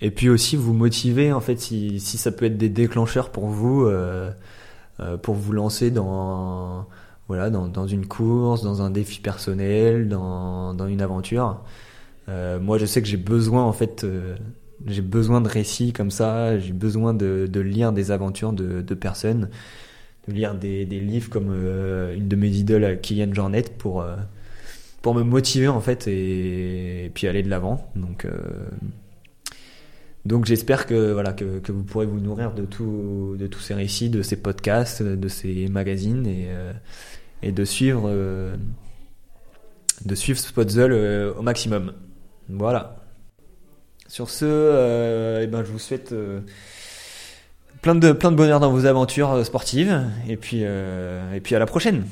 et puis aussi vous motiver en fait si, si ça peut être des déclencheurs pour vous euh, pour vous lancer dans voilà dans, dans une course dans un défi personnel dans, dans une aventure. Moi je sais que j'ai besoin en fait j'ai besoin de récits comme ça j'ai besoin de, de lire des aventures de, de personnes de lire des, des livres comme euh, une de mes idoles euh, Kylian Jornet pour euh, pour me motiver en fait et, et puis aller de l'avant. Donc euh, donc j'espère que voilà que, que vous pourrez vous nourrir de tout de tous ces récits de ces podcasts de ces magazines et et de suivre de suivre euh, au maximum. Voilà. Sur ce euh, eh ben je vous souhaite plein de plein de bonheur dans vos aventures euh, sportives. Et puis euh, et puis à la prochaine